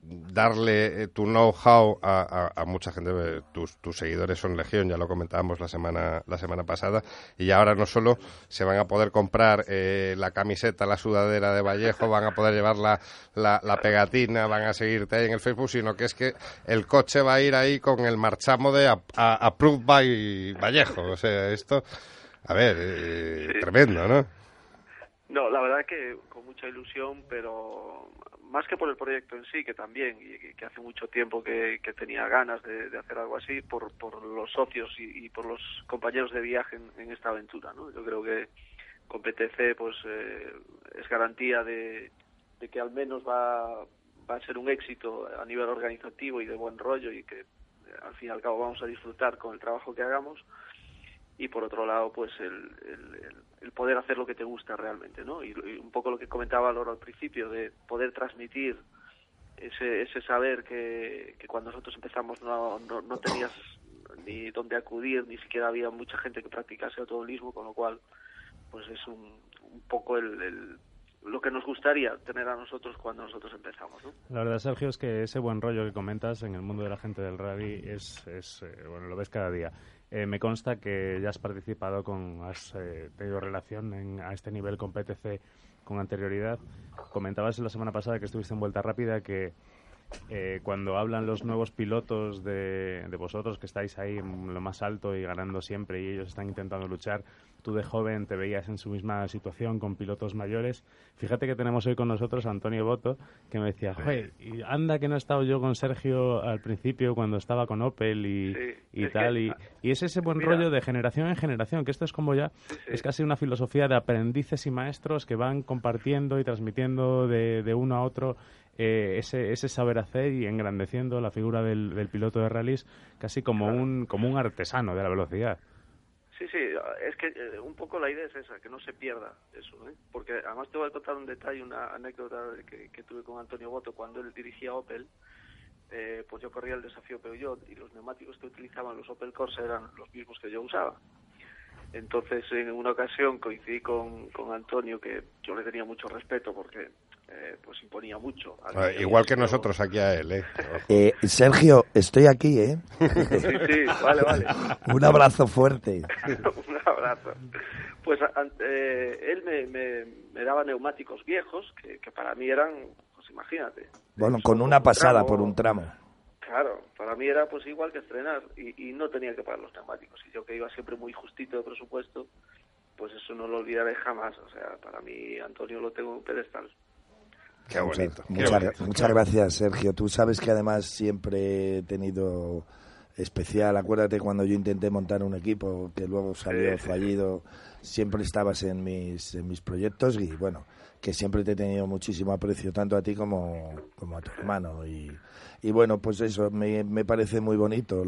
darle tu know-how a, a, mucha gente, tus, tus seguidores son legión, ya lo comentábamos la semana, la semana pasada, y ahora no solo se van a poder comprar la camiseta, la sudadera de Vallejo, van a poder llevarla la, pegatina, van a seguirte ahí en el Facebook, sino que es que el coche va a ir ahí con el marchamo de Approved by Vallejo. O sea, esto, a ver, eh, tremendo, ¿no? No, la verdad que con mucha ilusión, pero más que por el proyecto en sí, que también, y que hace mucho tiempo que, tenía ganas de, hacer algo así, por, por los socios y, por los compañeros de viaje en, esta aventura, ¿no? Yo creo que con PTC pues eh, es garantía de, de que al menos va, va a ser un éxito a nivel organizativo y de buen rollo y que eh, al fin y al cabo vamos a disfrutar con el trabajo que hagamos y por otro lado pues el, el, poder hacer lo que te gusta realmente no y, un poco lo que comentaba Loro al principio de poder transmitir ese, ese saber que, que cuando nosotros empezamos no, no, no tenías ni dónde acudir ni siquiera había mucha gente que practicase automovilismo con lo cual pues es un, un poco el lo que nos gustaría tener a nosotros cuando nosotros empezamos. ¿no? La verdad, Sergio, es que ese buen rollo que comentas en el mundo de la gente del rally es, es eh, bueno, lo ves cada día. Eh, me consta que ya has participado con, has eh, tenido relación en, a este nivel con PTC con anterioridad. Comentabas la semana pasada que estuviste en Vuelta Rápida que eh, cuando hablan los nuevos pilotos de, de, vosotros que estáis ahí en lo más alto y ganando siempre y ellos están intentando luchar, tú de joven te veías en su misma situación con pilotos mayores. Fíjate que tenemos hoy con nosotros a Antonio Boto, que me decía, joder, y anda que no he estado yo con Sergio al principio cuando estaba con Opel y, y tal. y, y, es ese buen rollo de generación en generación, que esto es como ya, es casi una filosofía de aprendices y maestros que van compartiendo y transmitiendo de, de uno a otro eh, ese, ese saber hacer y engrandeciendo la figura del, del piloto de rallies casi como, un, como un artesano de la velocidad. Sí, sí, es que eh, un poco la idea es esa, que no se pierda eso, ¿eh? porque además te voy a contar un detalle, una anécdota que, tuve con Antonio Boto cuando él dirigía Opel, eh, pues yo corría el desafío Peugeot y los neumáticos que utilizaban los Opel Corsa eran los mismos que yo usaba. Entonces, en una ocasión coincidí con, con Antonio, que yo le tenía mucho respeto porque eh, pues imponía mucho. Ah, igual que nosotros aquí a él, ¿eh? ¿eh? Sergio, estoy aquí, ¿eh? sí, sí, vale, vale. Un abrazo fuerte. Un abrazo. Pues eh, él me, me, daba neumáticos viejos, que, que, para mí eran, pues imagínate. Bueno, con una pasada por un tramo. Claro, para mí era pues igual que estrenar y, y no tenía que pagar los neumáticos. Y yo que iba siempre muy justito de presupuesto, pues eso no lo olvidaré jamás. O sea, para mí Antonio lo tengo en un pedestal. Qué bonito. Muchas, gracias, Sergio. Tú sabes que además siempre he tenido especial. Acuérdate cuando yo intenté montar un equipo que luego salió fallido. Siempre estabas en mis, en mis proyectos y bueno, que siempre te he tenido muchísimo aprecio, tanto a ti como, como a tu hermano. Y, y bueno, pues eso, me, me parece muy bonito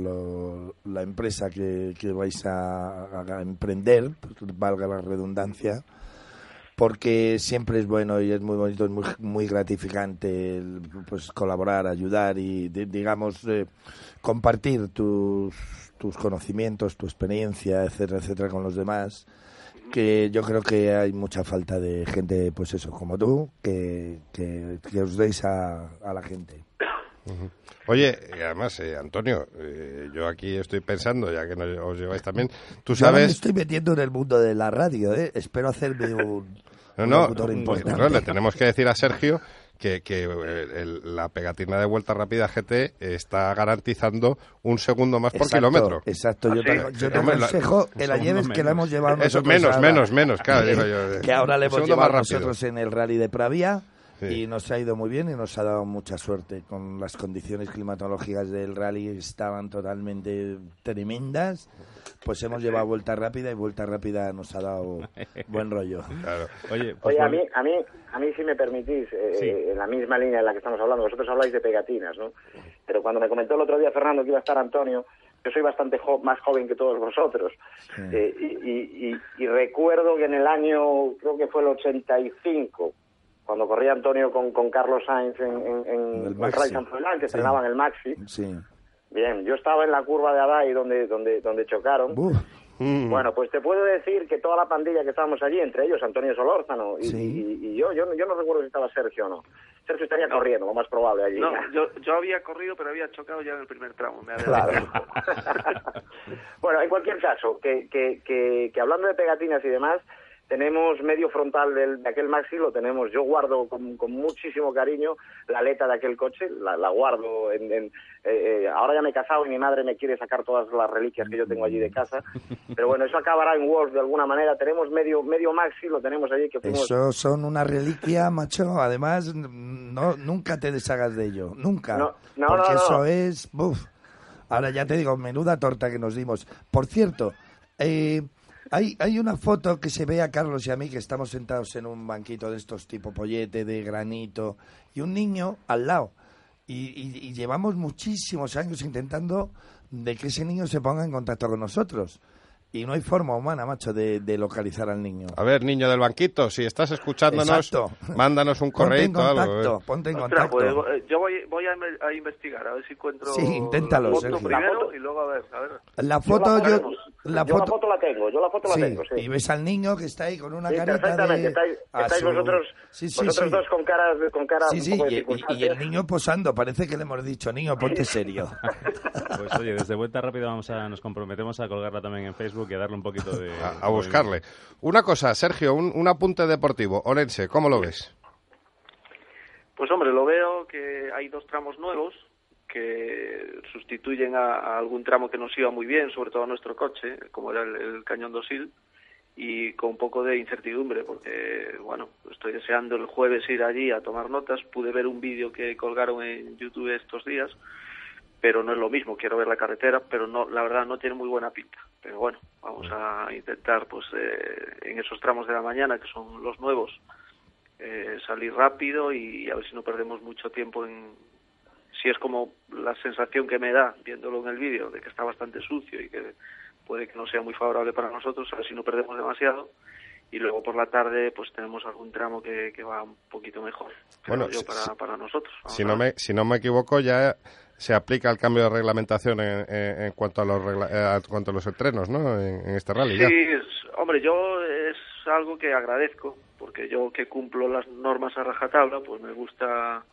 la empresa que, que vais a, a emprender, pues, valga la redundancia porque siempre es bueno y es muy bonito, es muy, muy gratificante pues colaborar, ayudar y digamos eh, compartir tus, tus conocimientos, tu experiencia, etcétera, etcétera con los demás que yo creo que hay mucha falta de gente, pues eso, como tú, que, que, os deis a, a la gente. Oye, además, eh, Antonio, eh, yo aquí estoy pensando, ya que os lleváis también, tú sabes... Yo me estoy metiendo en el mundo de la radio, ¿eh? Espero hacerme un, no, no, le tenemos que decir a Sergio que, que eh, la pegatina de vuelta rápida GT está garantizando un segundo más por kilómetro. Exacto, yo te, yo te aconsejo que la lleves que la hemos llevado Eso, menos, menos, menos, claro, digo yo. Que ahora le hemos llevado nosotros en el rally de Pravia. Y nos ha ido muy bien y nos ha dado mucha suerte. Con las condiciones climatológicas del rally estaban totalmente tremendas pues hemos llevado vuelta rápida y vuelta rápida nos ha dado buen rollo. Oye, pues a mí, a mí, a mí si me permitís, eh, en la misma línea en la que estamos hablando, vosotros habláis de pegatinas, ¿no? Pero cuando me comentó el otro día Fernando que iba a estar Antonio, yo soy bastante más joven que todos vosotros. Eh, y, y, recuerdo que en el año, creo que fue el 85, cuando corría Antonio con, con Carlos Sainz en, en, en, el Maxi. que sí. el Maxi. Sí Bien, yo estaba en la curva de Adai donde, donde, donde chocaron. Mm. Bueno, pues te puedo decir que toda la pandilla que estábamos allí, entre ellos Antonio Solórzano y, y, yo, yo, yo no recuerdo si estaba Sergio o no. Sergio estaría corriendo, lo más probable allí. No, yo, yo había corrido, pero había chocado ya en el primer tramo. Me claro. bueno, en cualquier caso, que, que, que, que hablando de pegatinas y demás, tenemos medio frontal del, de aquel Maxi, lo tenemos, yo guardo con, con muchísimo cariño la aleta de aquel coche, la, la guardo en, en eh, eh, ahora ya me he casado y mi madre me quiere sacar todas las reliquias que yo tengo allí de casa, pero bueno, eso acabará en Wolf de alguna manera, tenemos medio medio Maxi, lo tenemos allí que Eso son una reliquia, macho, además no nunca te deshagas de ello, nunca, no, no, porque eso es, buf. ahora ya te digo, menuda torta que nos dimos. Por cierto, eh, hay, hay una foto que se ve a Carlos y a mí que estamos sentados en un banquito de estos tipo pollete, de granito, y un niño al lado. Y, llevamos muchísimos años intentando de que ese niño se ponga en contacto con nosotros. Y no hay forma humana, macho, de, localizar al niño. A ver, niño del banquito, si estás escuchándonos, mándanos un correo. Ponte en contacto, ¿eh? ponte en contacto. Pues, eh, yo voy, voy a, investigar, a ver si encuentro sí, inténtalo, la foto primero y luego a ver. A ver. La foto, yo, la, yo foto... la foto la tengo, yo la foto la tengo, sí. Y ves al niño que está ahí con una carita de... Estáis, estáis vosotros, vosotros dos con caras, con caras sí, sí, y, y, el niño posando, parece que le hemos dicho, niño, ponte serio. pues oye, desde Vuelta Rápida vamos a, nos comprometemos a colgarla también en Facebook y a darle un poquito de... A, buscarle. Una cosa, Sergio, un, un apunte deportivo. Orense, ¿cómo lo ves? Pues hombre, lo veo que hay dos tramos nuevos que sustituyen a, algún tramo que nos iba muy bien, sobre todo a nuestro coche, como era el, Cañón Dosil, y con un poco de incertidumbre, porque, bueno, estoy deseando el jueves ir allí a tomar notas. Pude ver un vídeo que colgaron en YouTube estos días, pero no es lo mismo. Quiero ver la carretera, pero no, la verdad no tiene muy buena pinta. Pero bueno, vamos a intentar, pues, eh, en esos tramos de la mañana, que son los nuevos, eh, salir rápido y a ver si no perdemos mucho tiempo en, si es como la sensación que me da viéndolo en el vídeo de que está bastante sucio y que puede que no sea muy favorable para nosotros, a ver si no perdemos demasiado. Y luego por la tarde pues tenemos algún tramo que, que va un poquito mejor. Bueno, yo para, para nosotros. Si no, me, si no me equivoco ya se aplica el cambio de reglamentación en, en, cuanto a los en cuanto a los entrenos, ¿no? En, este rally. Sí, hombre, yo es algo que agradezco porque yo que cumplo las normas a rajatabla, pues me gusta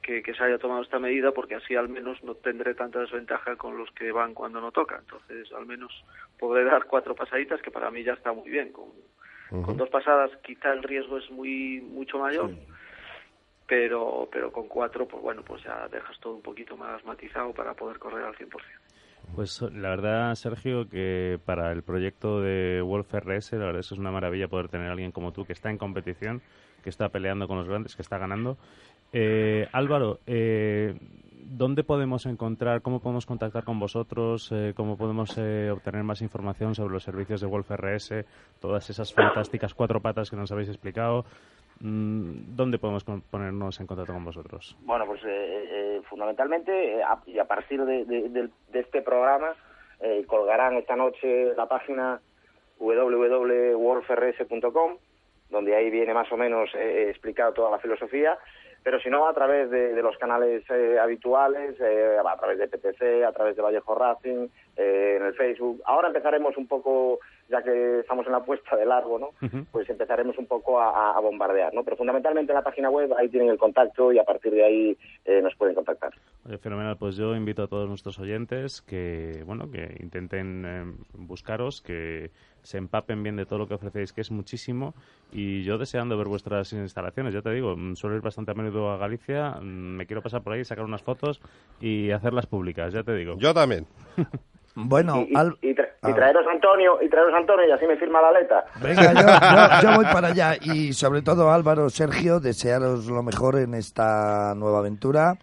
que, se haya tomado esta medida porque así al menos no tendré tanta desventaja con los que van cuando no toca. Entonces, al menos podré dar cuatro pasaditas, que para mí ya está muy bien. Con, con dos pasadas quizá el riesgo es muy mucho mayor, pero pero con cuatro, pues bueno, pues ya dejas todo un poquito más matizado para poder correr al 100%. Pues la verdad, Sergio, que para el proyecto de Wolf RS, la verdad es una maravilla poder tener a alguien como tú que está en competición, que está peleando con los grandes, que está ganando. Eh, Álvaro, eh, ¿dónde podemos encontrar, cómo podemos contactar con vosotros, eh, cómo podemos eh, obtener más información sobre los servicios de Wolf RS, todas esas fantásticas cuatro patas que nos habéis explicado? Mm, ¿Dónde podemos ponernos en contacto con vosotros? Bueno, pues eh, fundamentalmente, y a partir de, este programa, colgarán esta noche la página www.wolfrs.com, donde ahí viene más o menos explicado toda la filosofía pero si no a través de, los canales eh, habituales, eh, a través de PTC, a través de Vallejo Racing, eh, en el Facebook. Ahora empezaremos un poco, ya que estamos en la puesta de largo, ¿no? Pues empezaremos un poco a, bombardear, ¿no? Pero fundamentalmente en la página web ahí tienen el contacto y a partir de ahí nos pueden contactar. fenomenal, pues yo invito a todos nuestros oyentes que, bueno, que intenten buscaros, que se empapen bien de todo lo que ofrecéis, que es muchísimo. Y yo deseando ver vuestras instalaciones, ya te digo, mm, suelo ir bastante a menudo a Galicia, mm, me quiero pasar por ahí, sacar unas fotos y hacerlas públicas, ya te digo. Yo también. Bueno, y, traeros Antonio, y traeros Antonio y así me firma la letra. Venga, yo, voy para allá y sobre todo Álvaro, Sergio, desearos lo mejor en esta nueva aventura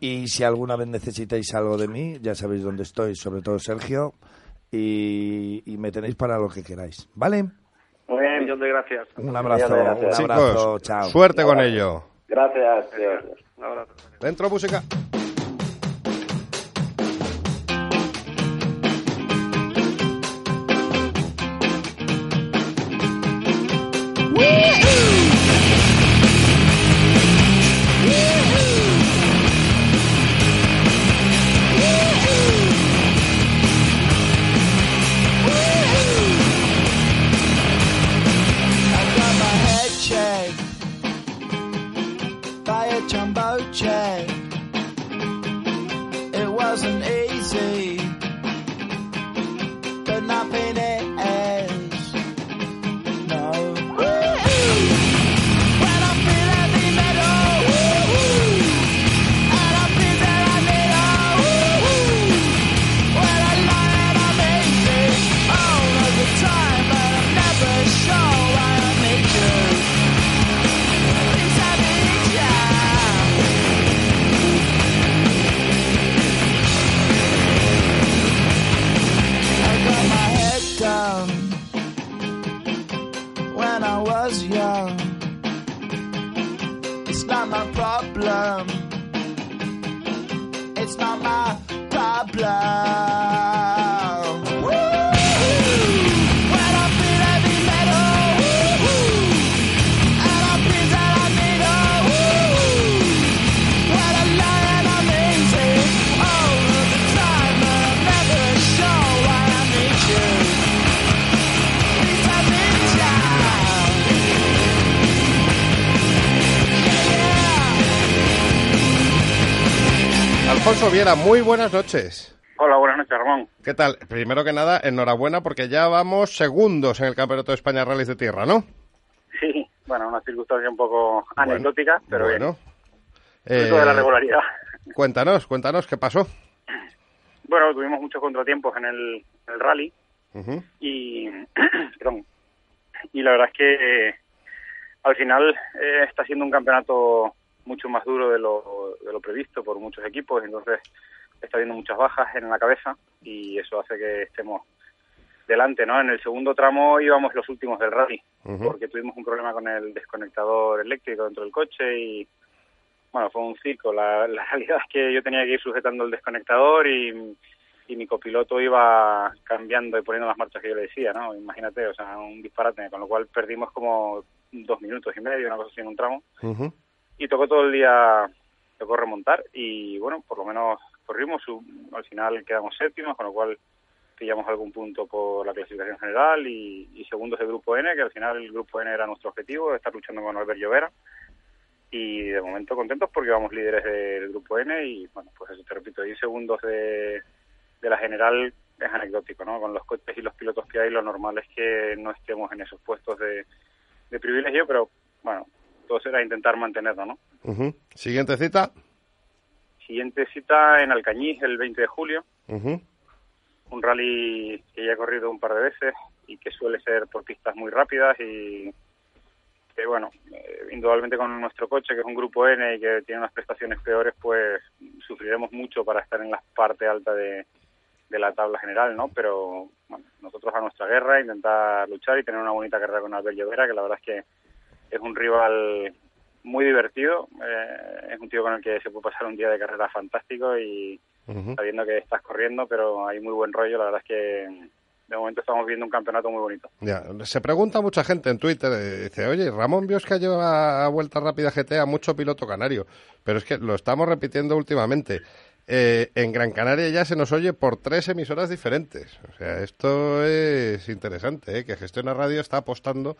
y si alguna vez necesitáis algo de mí, ya sabéis dónde estoy, sobre todo Sergio, y, me tenéis para lo que queráis, ¿vale? Muy bien, millón de gracias. Un abrazo, un abrazo, chao. Suerte con ello. Gracias, Un abrazo. Dentro música. Muy buenas noches. Hola, buenas noches, Ramón. ¿Qué tal? Primero que nada, enhorabuena porque ya vamos segundos en el Campeonato de España Rallys de Tierra, ¿no? Sí, bueno, una circunstancia un poco anecdótica, pero bueno. de la eh, regularidad. Cuéntanos, cuéntanos, ¿qué pasó? Bueno, tuvimos muchos contratiempos en el, rally y, y la verdad es que al final eh, está siendo un campeonato mucho más duro de lo, de lo previsto por muchos equipos, entonces está habiendo muchas bajas en la cabeza y eso hace que estemos delante, ¿no? En el segundo tramo íbamos los últimos del rally, porque tuvimos un problema con el desconectador eléctrico dentro del coche y, bueno, fue un circo. La, realidad es que yo tenía que ir sujetando el desconectador y, y mi copiloto iba cambiando y poniendo las marchas que yo le decía, ¿no? Imagínate, o sea, un disparate, con lo cual perdimos como dos minutos y medio, una cosa así en un tramo y tocó todo el día tocó remontar y bueno, por lo menos corrimos, al final quedamos séptimos, con lo cual pillamos algún punto por la clasificación general y, y segundos del grupo N, que al final el grupo N era nuestro objetivo, estar luchando con Albert Llovera y de momento contentos porque vamos líderes del grupo N y bueno, pues eso te repito, y segundos de, de la general es anecdótico, ¿no? Con los coches y los pilotos que hay, lo normal es que no estemos en esos puestos de, de privilegio, pero bueno, todo será intentar mantenerlo, ¿no? Siguiente cita. Siguiente cita en Alcañiz el 20 de julio. Un rally que ya he corrido un par de veces y que suele ser por pistas muy rápidas y que, bueno, eh, indudablemente con nuestro coche, que es un grupo N y que tiene unas prestaciones peores, pues sufriremos mucho para estar en la parte alta de, de la tabla general, ¿no? Pero bueno, nosotros a nuestra guerra, intentar luchar y tener una bonita carrera con Albert Llovera, que la verdad es que es un rival muy divertido, eh, es un tío con el que se puede pasar un día de carrera fantástico y sabiendo que estás corriendo, pero hay muy buen rollo, la verdad es que de momento estamos viendo un campeonato muy bonito. Ya, se pregunta mucha gente en Twitter, eh, dice, oye, Ramón Biosca lleva a Vuelta Rápida GT a mucho piloto canario, pero es que lo estamos repitiendo últimamente. Eh, en Gran Canaria ya se nos oye por tres emisoras diferentes. O sea, esto es interesante, ¿eh? que Gestiona Radio está apostando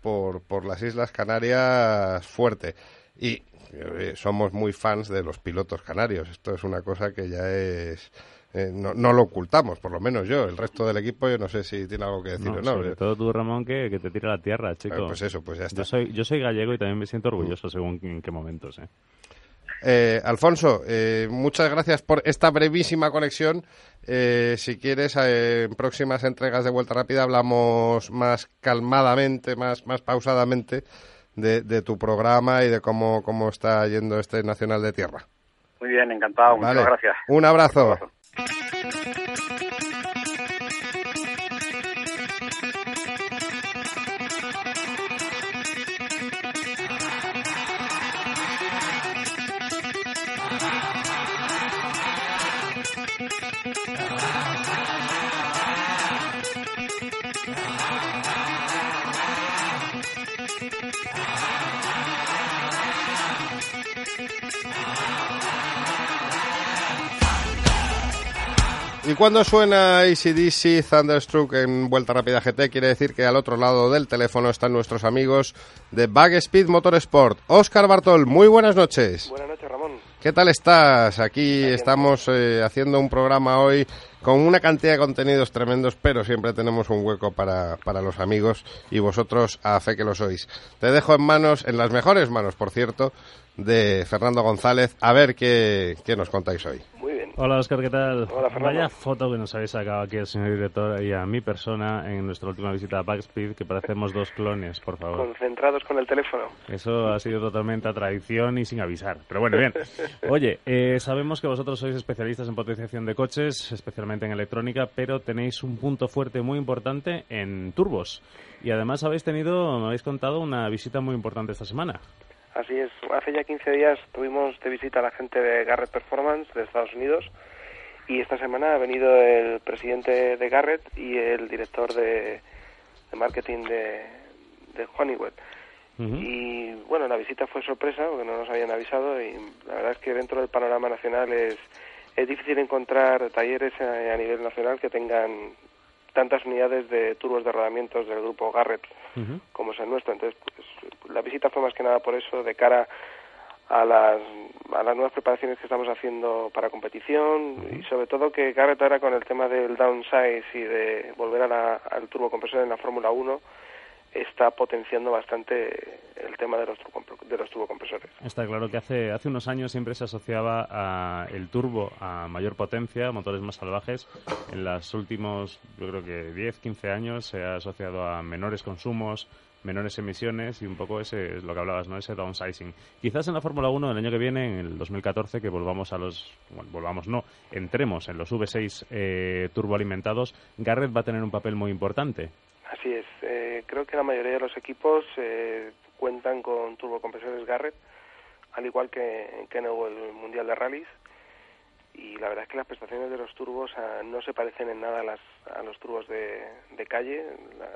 por, por las Islas Canarias fuerte. Y eh, somos muy fans de los pilotos canarios. Esto es una cosa que ya es... Eh, no, no, lo ocultamos, por lo menos yo. El resto del equipo, yo no sé si tiene algo que decir o no. Sobre todo tú, Ramón, que, que te tira la tierra, chico. pues eso, pues ya está. Yo soy, yo soy gallego y también me siento orgulloso según en qué momentos. ¿eh? Eh, Alfonso, eh, muchas gracias por esta brevísima conexión. Eh, si quieres, eh, en próximas entregas de Vuelta Rápida hablamos más calmadamente, más, más pausadamente de, de tu programa y de cómo, cómo está yendo este Nacional de Tierra. Muy bien, encantado. Muchas gracias. Un abrazo. Un abrazo. Y cuando suena ACDC Thunderstruck en Vuelta Rápida GT, quiere decir que al otro lado del teléfono están nuestros amigos de Bag Speed Motorsport. Óscar Bartol, muy buenas noches. Buenas noches, Ramón. ¿Qué tal estás? Aquí estamos eh, haciendo un programa hoy con una cantidad de contenidos tremendos, pero siempre tenemos un hueco para, para los amigos y vosotros a fe que lo sois. Te dejo en manos, en las mejores manos, por cierto, de Fernando González, a ver qué, qué nos contáis hoy. Muy bien. Hola, Oscar, ¿qué tal? Hola, Fernando. Vaya foto que nos habéis sacado aquí el señor director y a mi persona en nuestra última visita a Backspeed, que parecemos dos clones, por favor. Concentrados con el teléfono. Eso ha sido totalmente a tradición y sin avisar. Pero bueno, bien. Oye, eh, sabemos que vosotros sois especialistas en potenciación de coches, especialmente en electrónica, pero tenéis un punto fuerte muy importante en turbos. Y además habéis tenido, me habéis contado, una visita muy importante esta semana. Así es, hace ya 15 días tuvimos de visita a la gente de Garrett Performance de Estados Unidos y esta semana ha venido el presidente de Garrett y el director de, de marketing de, de Honeywell. Uh -huh. Y bueno, la visita fue sorpresa porque no nos habían avisado y la verdad es que dentro del panorama nacional es, es difícil encontrar talleres a, a nivel nacional que tengan tantas unidades de turbos de rodamientos del grupo Garrett uh -huh. como es el nuestro. Entonces, pues, la visita fue más que nada por eso, de cara a las, a las nuevas preparaciones que estamos haciendo para competición uh -huh. y sobre todo que Garrett ahora con el tema del downsize y de volver a la, al turbocompresor en la Fórmula 1 está potenciando bastante el tema de los, de los turbocompresores. Está claro que hace, hace unos años siempre se asociaba a el turbo a mayor potencia, motores más salvajes. En los últimos, yo creo que 10, 15 años se ha asociado a menores consumos, menores emisiones y un poco ese es lo que hablabas, ¿no? Ese downsizing. Quizás en la Fórmula 1 el año que viene, en el 2014, que volvamos a los... Volvamos, no, entremos en los V6 eh, turboalimentados, Garrett va a tener un papel muy importante. Así es. Eh, creo que la mayoría de los equipos eh, cuentan con turbocompresores Garrett, al igual que en Kennewick el Mundial de Rallys. y la verdad es que las prestaciones de los turbos ah, no se parecen en nada a, las, a los turbos de, calle.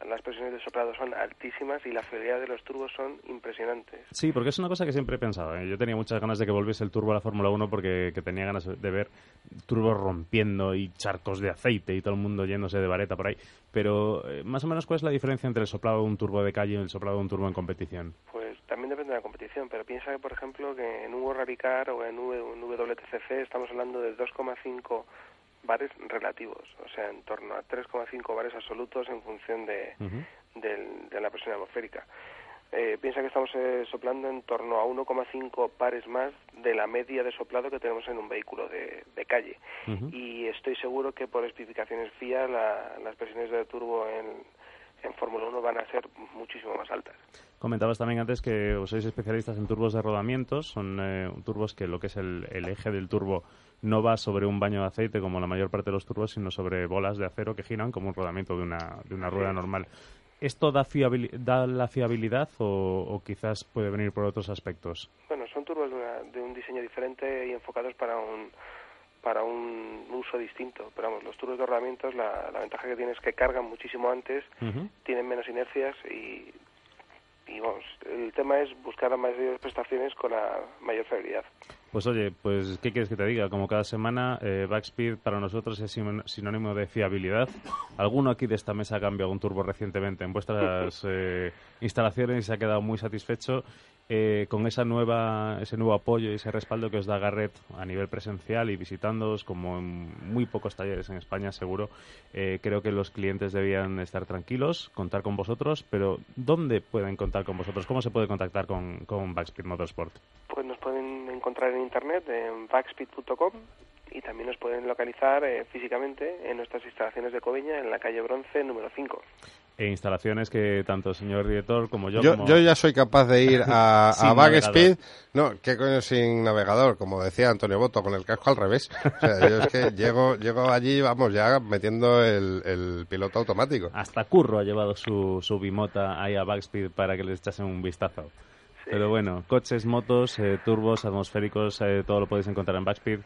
las presiones de soplado son altísimas y la fidelidad de los turbos son impresionantes. Sí, porque es una cosa que siempre he pensado. ¿eh? Yo tenía muchas ganas de que volviese el turbo a la Fórmula 1 porque que tenía ganas de ver turbos rompiendo y charcos de aceite y todo el mundo yéndose de vareta por ahí. Pero, eh, más o menos, ¿cuál es la diferencia entre el soplado de un turbo de calle y el soplado de un turbo en competición? Pues también depende de la competición, pero piensa que, por ejemplo, que en un Car o en un WTCC estamos hablando de 2,5 bares relativos, o sea, en torno a 3,5 bares absolutos en función de, de la presión atmosférica. Eh, piensa que estamos eh, soplando en torno a 1,5 pares más de la media de soplado que tenemos en un vehículo de, de calle. Y estoy seguro que por especificaciones FIA las presiones de turbo en, en Fórmula 1 van a ser muchísimo más altas. Comentabas también antes que os sois especialistas en turbos de rodamientos. Son eh, turbos que lo que es el, el, eje del turbo no va sobre un baño de aceite como la mayor parte de los turbos, sino sobre bolas de acero que giran como un rodamiento de una, de una rueda normal. ¿Esto da, da la fiabilidad o, quizás puede venir por otros aspectos? Bueno, son turbos de, un diseño diferente y enfocados para un para un uso distinto. Pero vamos, los turbos de rodamientos, la, ventaja que tienen es que cargan muchísimo antes, tienen menos inercias y, y vamos, el tema es buscar las mayores prestaciones con la mayor fiabilidad. Pues oye, pues ¿qué quieres que te diga? Como cada semana, eh, Backspeed para nosotros es sinónimo de fiabilidad. ¿Alguno aquí de esta mesa ha cambiado un turbo recientemente en vuestras eh, instalaciones y se ha quedado muy satisfecho eh, con esa nueva, ese nuevo apoyo y ese respaldo que os da Garret a nivel presencial y visitándoos, como en muy pocos talleres en España, seguro? creo que los clientes debían estar tranquilos, contar con vosotros, pero ¿dónde pueden contar con vosotros? ¿Cómo se puede contactar con, con Backspeed Motorsport? Pues nos pueden encontrar en internet en backspeed.com y también nos pueden localizar eh, físicamente en nuestras instalaciones de Coveña en la calle Bronce número 5. E instalaciones que tanto el señor director como yo... Yo, yo ya soy capaz de ir a, a Backspeed, no, ¿qué coño sin navegador? Como decía Antonio Boto, con el casco al revés. O sea, yo es que llego, llego allí, vamos, ya metiendo el, el piloto automático. Hasta Curro ha llevado su, su bimota ahí a Backspeed para que le echasen un vistazo. Pero bueno, coches, motos, eh, turbos, atmosféricos, eh, todo lo podéis encontrar en Backspeed.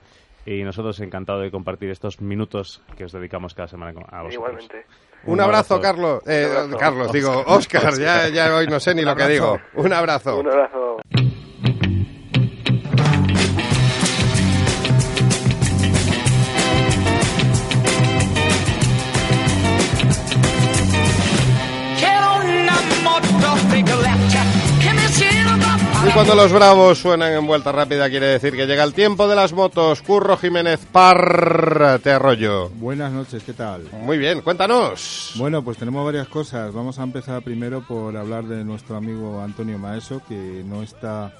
Y nosotros encantados de compartir estos minutos que os dedicamos cada semana a vosotros. Igualmente. Un, abrazo, Carlos. Eh, Carlos, digo, Oscar, ya, ya hoy no sé ni lo que digo. Un abrazo. Un abrazo. Cuando los bravos suenan en vuelta rápida quiere decir que llega el tiempo de las motos. Curro Jiménez Par, te arroyo. Buenas noches, ¿qué tal? Muy bien, cuéntanos. Bueno, pues tenemos varias cosas. Vamos a empezar primero por hablar de nuestro amigo Antonio Maeso, que no está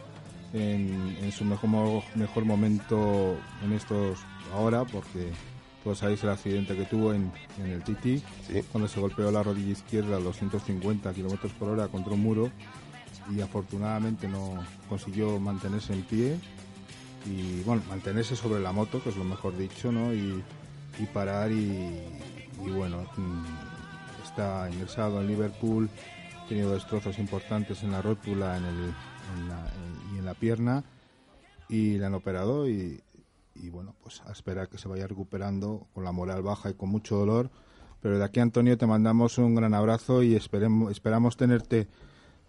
en, su mejor, mejor momento en estos ahora, porque todos sabéis el accidente que tuvo en, el Titi, cuando se golpeó la rodilla izquierda a 250 kilómetros por hora contra un muro y afortunadamente no consiguió mantenerse en pie y bueno, mantenerse sobre la moto, que es lo mejor dicho, ¿no? Y, parar y, bueno, mm, está ingresado en Liverpool, ha tenido destrozos importantes en la rótula en el, y en la pierna y le han operado y, y bueno, pues a esperar que se vaya recuperando con la moral baja y con mucho dolor. Pero de aquí, Antonio, te mandamos un gran abrazo y esperemos, esperamos tenerte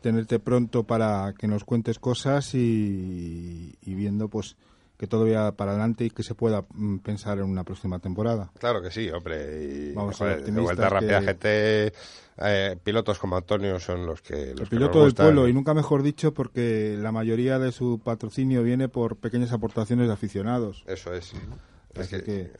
tenerte pronto para que nos cuentes cosas y, viendo pues que todo vaya para adelante y que se pueda mm, pensar en una próxima temporada. Claro que sí, hombre. Y, Vamos a ver, de vuelta rápida GT, eh, pilotos como Antonio son los que... Los el piloto del pueblo, y nunca mejor dicho porque la mayoría de su patrocinio viene por pequeñas aportaciones de aficionados. Eso es. Es que,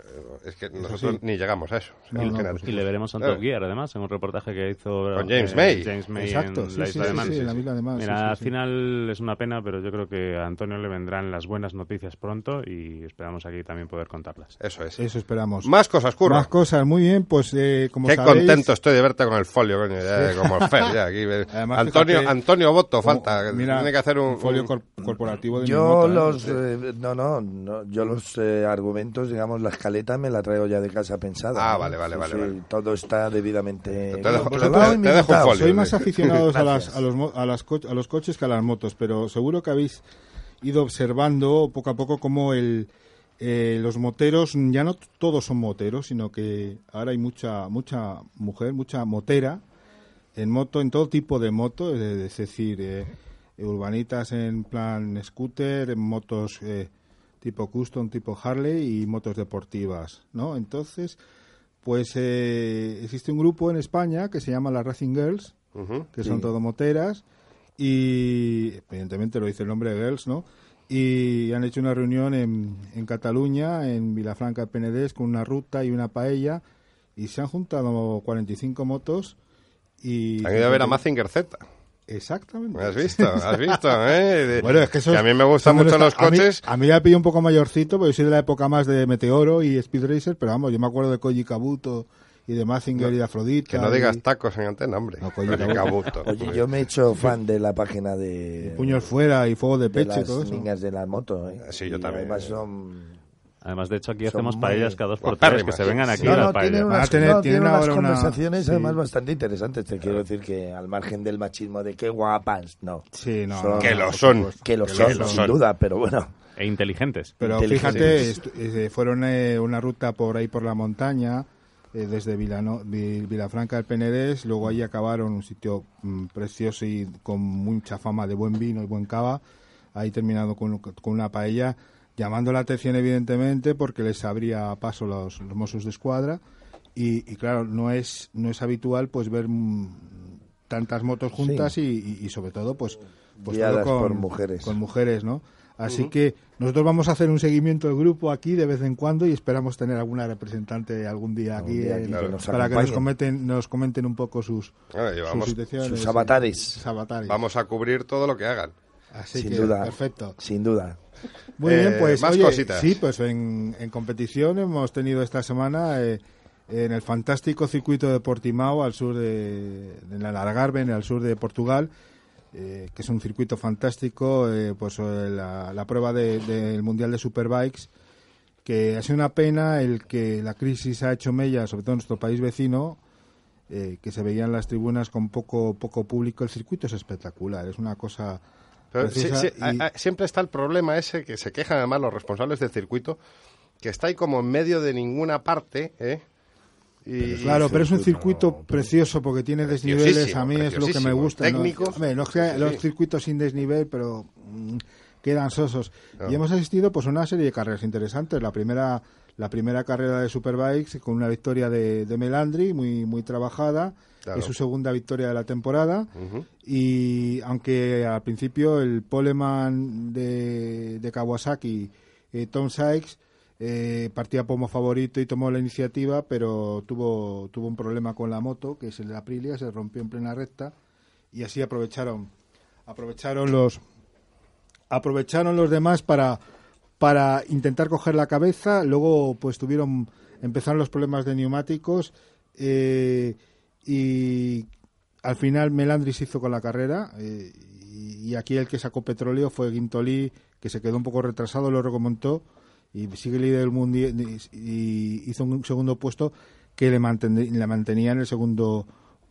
es que nosotros ni llegamos a eso. Pues y le veremos a Top Gear, además, en un reportaje que hizo con James May. James May Exacto, en la isla de Man. Mira, al final es una pena, pero yo creo que a Antonio le vendrán las buenas noticias pronto y esperamos aquí también poder contarlas. Eso es. Eso esperamos. Más cosas, Curro. Más cosas, muy bien, pues eh, como Qué contento estoy de verte con el folio, coño, ya, como Fer, ya, aquí. Antonio, Antonio Boto, falta. tiene que hacer un, folio corporativo de Yo los, ¿eh? no, no, no, yo los eh, digamos, la escaleta me la traigo ya de casa pensada. Ah, vale, vale, vale, Todo está debidamente. Te, dejo, folio, Soy más aficionados a, las, a, los, a, las a los coches que a las motos, pero seguro que habéis ido observando poco a poco cómo el, eh, los moteros, ya no todos son moteros, sino que ahora hay mucha, mucha mujer, mucha motera en moto, en todo tipo de moto, es decir, eh, urbanitas en plan scooter, en motos eh, tipo custom, tipo Harley y motos deportivas, ¿no? Entonces, pues existe un grupo en España que se llama las Racing Girls, que son todo moteras, y evidentemente lo dice el nombre de Girls, ¿no? y han hecho una reunión en, en Cataluña, en Vilafranca de Penedés, con una ruta y una paella, y se han juntado 45 motos. Y han ido a ver a Mazinger Z. Exactamente. ¿Has visto? ¿Has visto? Eh? bueno, es que, eso a mí me gustan mucho los coches. A mí, ya me un poco mayorcito, porque soy de la época más de Meteoro y Speed Racer, pero vamos, yo me acuerdo de Koji Kabuto y de Mazinger y de Afrodita. Que no digas tacos en antena, hombre. No, Oye, yo me he hecho fan de la página de... puños fuera y fuego de pecho de y todo eso. de la moto. ¿eh? Sí, yo también. Además son... Además, de hecho, aquí hacemos paellas cada dos por tres, que se vengan aquí a la paella. Unas, tener, tienen unas conversaciones además bastante interesantes. Te quiero decir que al margen del machismo de qué guapas, no. Sí, no. que lo son. Que lo son, sin duda, pero bueno. E inteligentes. Pero fíjate, eh, fueron eh, una ruta por ahí por la montaña, eh, desde Vilano, Vilafranca del Penedés, luego ahí acabaron un sitio mm, precioso y con mucha fama de buen vino y buen cava, ahí terminado con, una paella, llamando la atención evidentemente porque les abría paso los, los Mossos de Escuadra y, claro, no es, no es habitual pues ver mm, tantas motos juntas y, sobre todo pues, pues con, por mujeres. con mujeres, ¿no? Así que nosotros vamos a hacer un seguimiento del grupo aquí de vez en cuando y esperamos tener alguna representante algún día aquí para que nos comenten, nos comenten un poco sus, sus, avatares. Vamos a cubrir todo lo que hagan. Así sin que, duda, perfecto. Sin duda. Muy bien, eh, pues más cositas. sí, pues en, competición hemos tenido esta semana eh, en el fantástico circuito de Portimao al sur de, de la Algarve, al sur de Portugal eh, que es un circuito fantástico, eh, pues la, prueba del Mundial de Superbikes, que ha sido una pena el que la crisis ha hecho mella, sobre todo en nuestro país vecino, que se veían las tribunas con poco, poco público. El circuito es espectacular, es una cosa... siempre está el problema ese que se quejan además los responsables del circuito, que está ahí como en medio de ninguna parte, ¿eh? claro, pero es un circuito precioso porque tiene desniveles. A mí es lo que me gusta. Técnico. los circuitos sin desnivel, pero mm, quedan sosos. Y hemos asistido pues a una serie de carreras interesantes. La primera, la primera carrera de Superbikes con una victoria de, Melandri, muy, muy trabajada. Es su segunda victoria de la temporada. Y aunque al principio el poleman de, de Kawasaki, eh, Tom Sykes, eh, partía como favorito y tomó la iniciativa, pero tuvo, tuvo un problema con la moto, que es el de Aprilia, se rompió en plena recta y así aprovecharon aprovecharon los aprovecharon los demás para para intentar coger la cabeza, luego pues tuvieron empezaron los problemas de neumáticos eh, y al final Melandris hizo con la carrera eh, y, aquí el que sacó petróleo fue Guintoli que se quedó un poco retrasado, lo remontó y sigue líder del mundo y hizo un segundo puesto que le, le mantenía en el segundo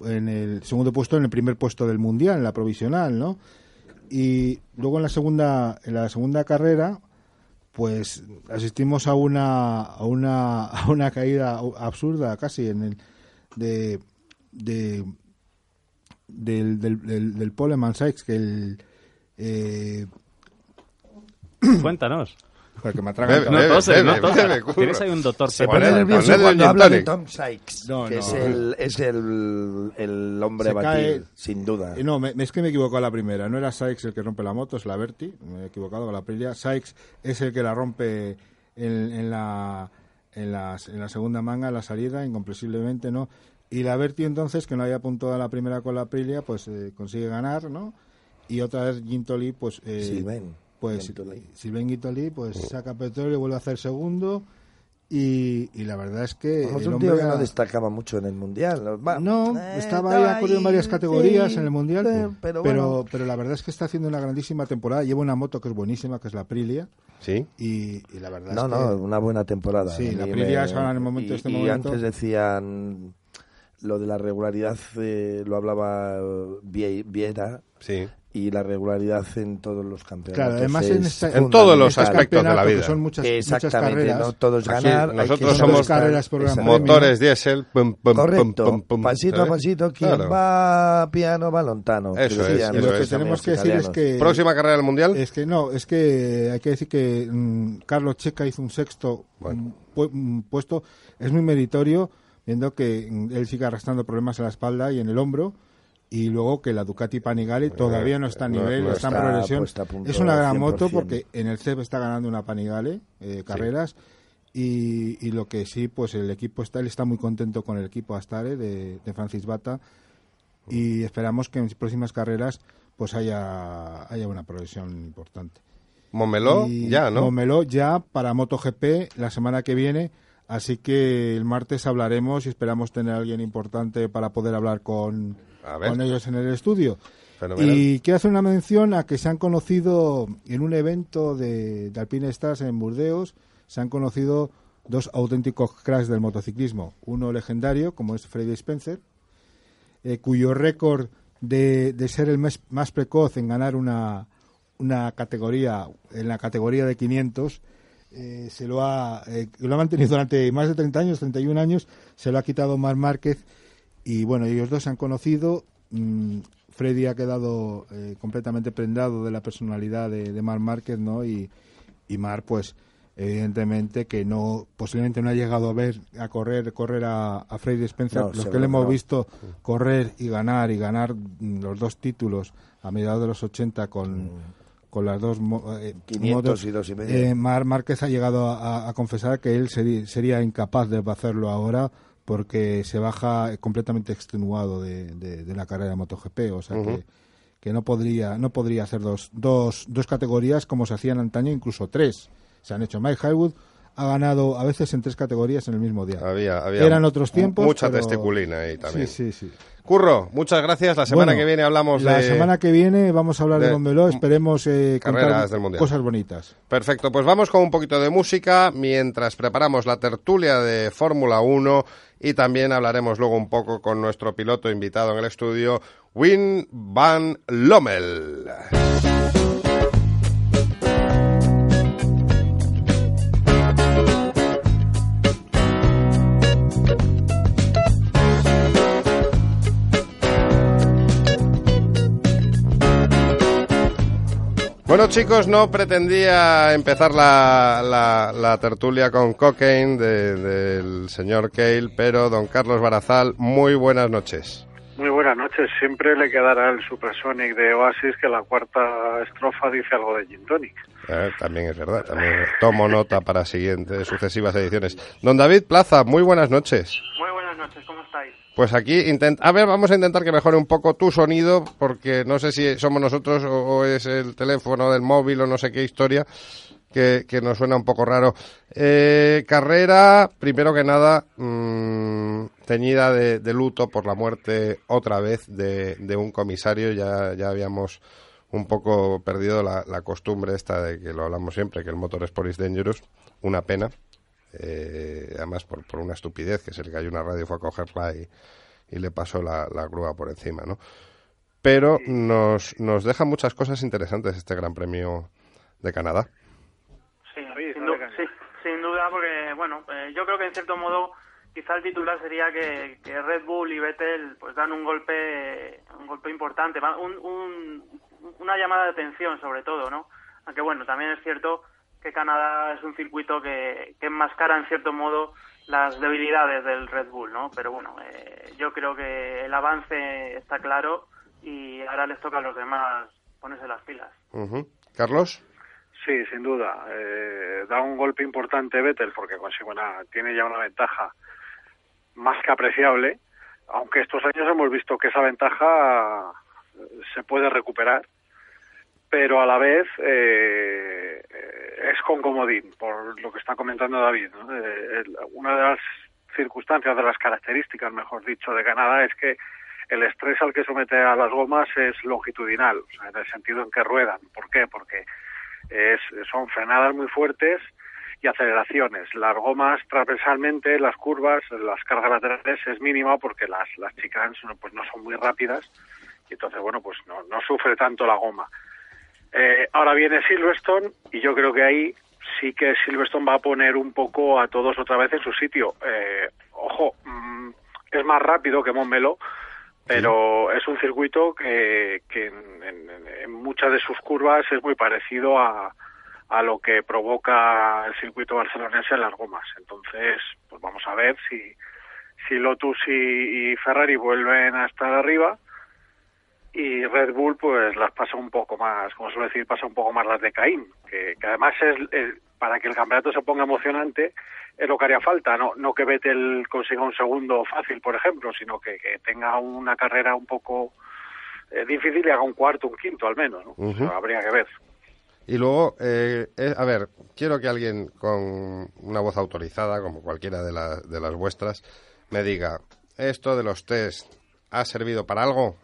en el segundo puesto en el primer puesto del mundial en la provisional no y luego en la segunda en la segunda carrera pues asistimos a una a una a una caída absurda casi en el de, de del, del, del, Poleman Sykes que el eh... cuéntanos porque me bebe, no toses, no toses. Tienes ahí un doctor. Se pone nervioso cuando habla de Tom Sykes, no, que no. es, el, es el, el hombre a batir, sin duda. No, me, es que me he equivocado la primera. No era Sykes el que rompe la moto, es la Berti. Me he equivocado con la Aprilia. Sykes es el que la rompe en, en, la, en, la, en la segunda manga, en la salida, incomprensiblemente, ¿no? Y la Berti entonces, que no había apuntado a la primera con la Aprilia, pues eh, consigue ganar, ¿no? Y otra vez Gintoli, pues... Eh, sí, ven pues Silven Guitoli pues saca petróleo, vuelve a hacer segundo y, y, la verdad es que el hombre no destacaba mucho en el mundial no eh, estaba ahí ha corrido en varias categorías en el mundial pero pero, la verdad es que está haciendo una grandísima temporada lleva una moto que es buenísima que es la Aprilia sí. y, la verdad no es no una buena temporada sí la Aprilia es ahora en el momento y, este momento. antes decían lo de la regularidad eh, lo hablaba Viera sí y la regularidad en todos los campeonatos. Claro, además en, en todos los aspectos de la vida. Son muchas, Exactamente, muchas carreras. no todos ganar. nosotros somos carreras por motores diésel. Pum, pum, Correcto, pum, pum, pasito a pasito, quien Claro. va piano va lontano. Eso es, eso lo que tenemos que decir es que... Próxima carrera del mundial. Es que no, es que hay que decir que mm, Carlos Checa hizo un sexto pu- puesto. Es muy meritorio, viendo que mm, él sigue arrastrando problemas en la espalda y en el hombro. Y luego que la Ducati Panigale todavía no está a no- nivel, no está, en progresión. Es una gran 100%. moto porque en el CEP está ganando una Panigale eh, carreras. Y, y lo que sí, pues el equipo está, él está muy contento con el equipo Astare de, de Francis Bata y esperamos que en próximas carreras pues haya, haya una progresión importante. Momeló, Y ya, ¿no? Momeló ya para MotoGP la semana que viene, así que el martes hablaremos y esperamos tener a alguien importante para poder hablar con. Con ellos en el estudio. Fenomenal. Y quiero hacer una mención a que se han conocido en un evento de, de Alpine Stars en Burdeos, se han conocido dos auténticos cracks del motociclismo. Uno legendario, como es Freddy Spencer, eh, cuyo récord de, de ser el mes- más precoz en ganar una, una categoría, en la categoría de 500, eh, se lo ha, eh, lo ha mantenido durante más de 30 años, 31 años, se lo ha quitado Mar Márquez y bueno, ellos dos se han conocido. mm, Freddy ha quedado eh, completamente prendado de la personalidad de, de Mar Márquez, ¿no? Y, y Mar, pues, evidentemente que no, posiblemente no ha llegado a ver, a correr, correr a, a Freddy Spencer. No, Los que le hemos no. visto correr y ganar y ganar mm, los dos títulos a mediados de los 80 con, con las dos eh, 500 motos, y dos y medio. eh, Mar Márquez ha llegado a, confesar que él sería incapaz de hacerlo ahora porque se baja completamente extenuado de, de- de la carrera de MotoGP, o sea que, que no podría no podría hacer dos, dos, dos categorías como se hacían antaño, incluso tres. Se han hecho. Mike Highwood ha ganado a veces en tres categorías en el mismo día. Había, había Eran otros tiempos. Mucha pero- testiculina ahí también. Sí, sí, sí. Curro, muchas gracias. La semana Bueno, que viene hablamos la de... semana que viene vamos a hablar de, de- Montmeló. Esperemos eh, Carreras contar del Mundial. cosas bonitas. Perfecto, pues vamos con un poquito de música mientras preparamos la tertulia de Fórmula 1 y también hablaremos luego un poco con nuestro piloto invitado en el estudio, Win Van Lommel. Bueno chicos, no pretendía empezar la, la- la tertulia con Cocaine de- del señor Cale, pero don Carlos Barazal, muy buenas noches. Muy buenas noches. Siempre le quedará el Supersonic de Oasis que la cuarta estrofa dice algo de Gin Tonic. Eh, también es verdad, también tomo nota para siguientes, sucesivas ediciones. Don David Plaza, muy buenas noches. Muy buenas noches, ¿cómo estáis? Pues aquí, a ver, vamos a intentar que mejore un poco tu sonido, porque no sé si somos nosotros o, es el teléfono del móvil o no sé qué historia, que, que nos suena un poco raro. Eh, carrera, primero que nada, mm, teñida de, luto por la muerte otra vez de, de un comisario. Ya, ya habíamos un poco perdido la, costumbre esta de que lo hablamos siempre, que el motor Sport is dangerous. Una pena. Eh, además por, por una estupidez, que es el que hay una radio fue a cogerla y, y le pasó la, la grúa por encima, ¿no? Pero nos, nos deja muchas cosas interesantes este Gran Premio de Canadá. Sí, sin, du- sí, sin duda, porque, bueno, eh, yo creo que en cierto modo quizá el titular sería que, que Red Bull y Vettel pues dan un golpe un golpe importante, un- una llamada de atención sobre todo, ¿no? Aunque bueno, también es cierto que Canadá es un circuito que, que enmascara en cierto modo las debilidades del Red Bull, ¿no? Pero bueno, eh, yo creo que el avance está claro y ahora les toca a los demás ponerse las pilas. Carlos. Sí, sin duda. Eh, da un golpe importante Vettel porque consigue una, tiene ya una ventaja más que apreciable, aunque estos años hemos visto que esa ventaja eh, se puede recuperar, pero a la vez eh, es con comodín, por lo que está comentando David. ¿no? Eh, una de las circunstancias, de las características, mejor dicho, de Canadá es que el estrés al que somete a las gomas es longitudinal, o sea, en el sentido en que ruedan. ¿Por qué? Porque es, son frenadas muy fuertes y aceleraciones. Las gomas transversalmente, las curvas, las cargas laterales es mínima porque las, las chicanes pues no son muy rápidas y entonces, bueno, pues no, no sufre tanto la goma. Eh, ahora viene Silverstone y yo creo que ahí sí que Silverstone va a poner un poco a todos otra vez en su sitio. Eh, ojo, mm, es más rápido que Montmeló, pero es un circuito que, que en, muchas de sus curvas es muy parecido a, a lo que provoca el circuito barcelonense en las gomas. Entonces, pues vamos a ver si, si Lotus y, Ferrari vuelven a estar arriba y Red Bull pues las pasa un poco más, como suele decir, pasa un poco más las de Caín, que, además es, para que el campeonato se ponga emocionante es lo que haría falta, no, no que Vettel consiga un segundo fácil, por ejemplo, sino que, tenga una carrera un poco eh, difícil y haga un cuarto, un quinto al menos, ¿no? habría que ver. Y luego, eh, eh, a ver, quiero que alguien con una voz autorizada, como cualquiera de, de las vuestras, me diga, ¿esto de los test ha servido para algo?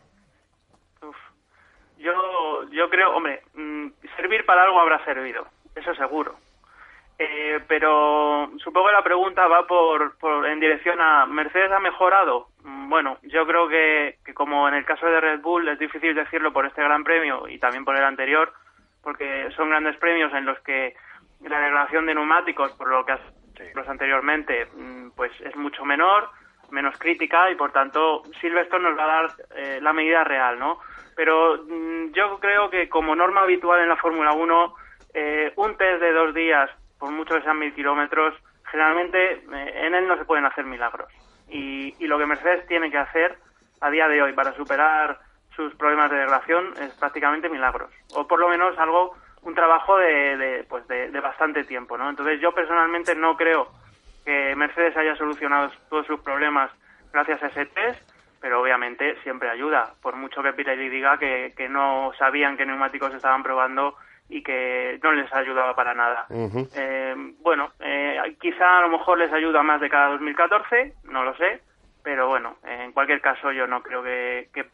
Yo, yo creo, hombre, mm, servir para algo habrá servido, eso seguro. Eh, pero supongo que la pregunta va por, en dirección a Mercedes ha mejorado. Mm, bueno, yo creo que, como en el caso de Red Bull es difícil decirlo por este Gran Premio y también por el anterior, porque son grandes premios en los que la degradación de neumáticos, por lo que has los anteriormente, mm, pues es mucho menor, menos crítica y por tanto Silverstone nos va a dar eh, la medida real, ¿no? Pero yo creo que como norma habitual en la Fórmula 1, eh, un test de dos días por mucho que sean mil kilómetros, generalmente eh, en él no se pueden hacer milagros. Y, lo que Mercedes tiene que hacer a día de hoy para superar sus problemas de degradación es prácticamente milagros. O por lo menos algo, un trabajo de, pues de, bastante tiempo, ¿no? Entonces yo personalmente no creo que Mercedes haya solucionado todos sus problemas gracias a ese test, pero obviamente siempre ayuda, por mucho que Pirelli diga que, que no sabían qué neumáticos estaban probando y que no les ayudaba para nada. eh, bueno, eh, quizá a lo mejor les ayuda más de cada 2014, no lo sé, pero bueno, en cualquier caso yo no creo que, que,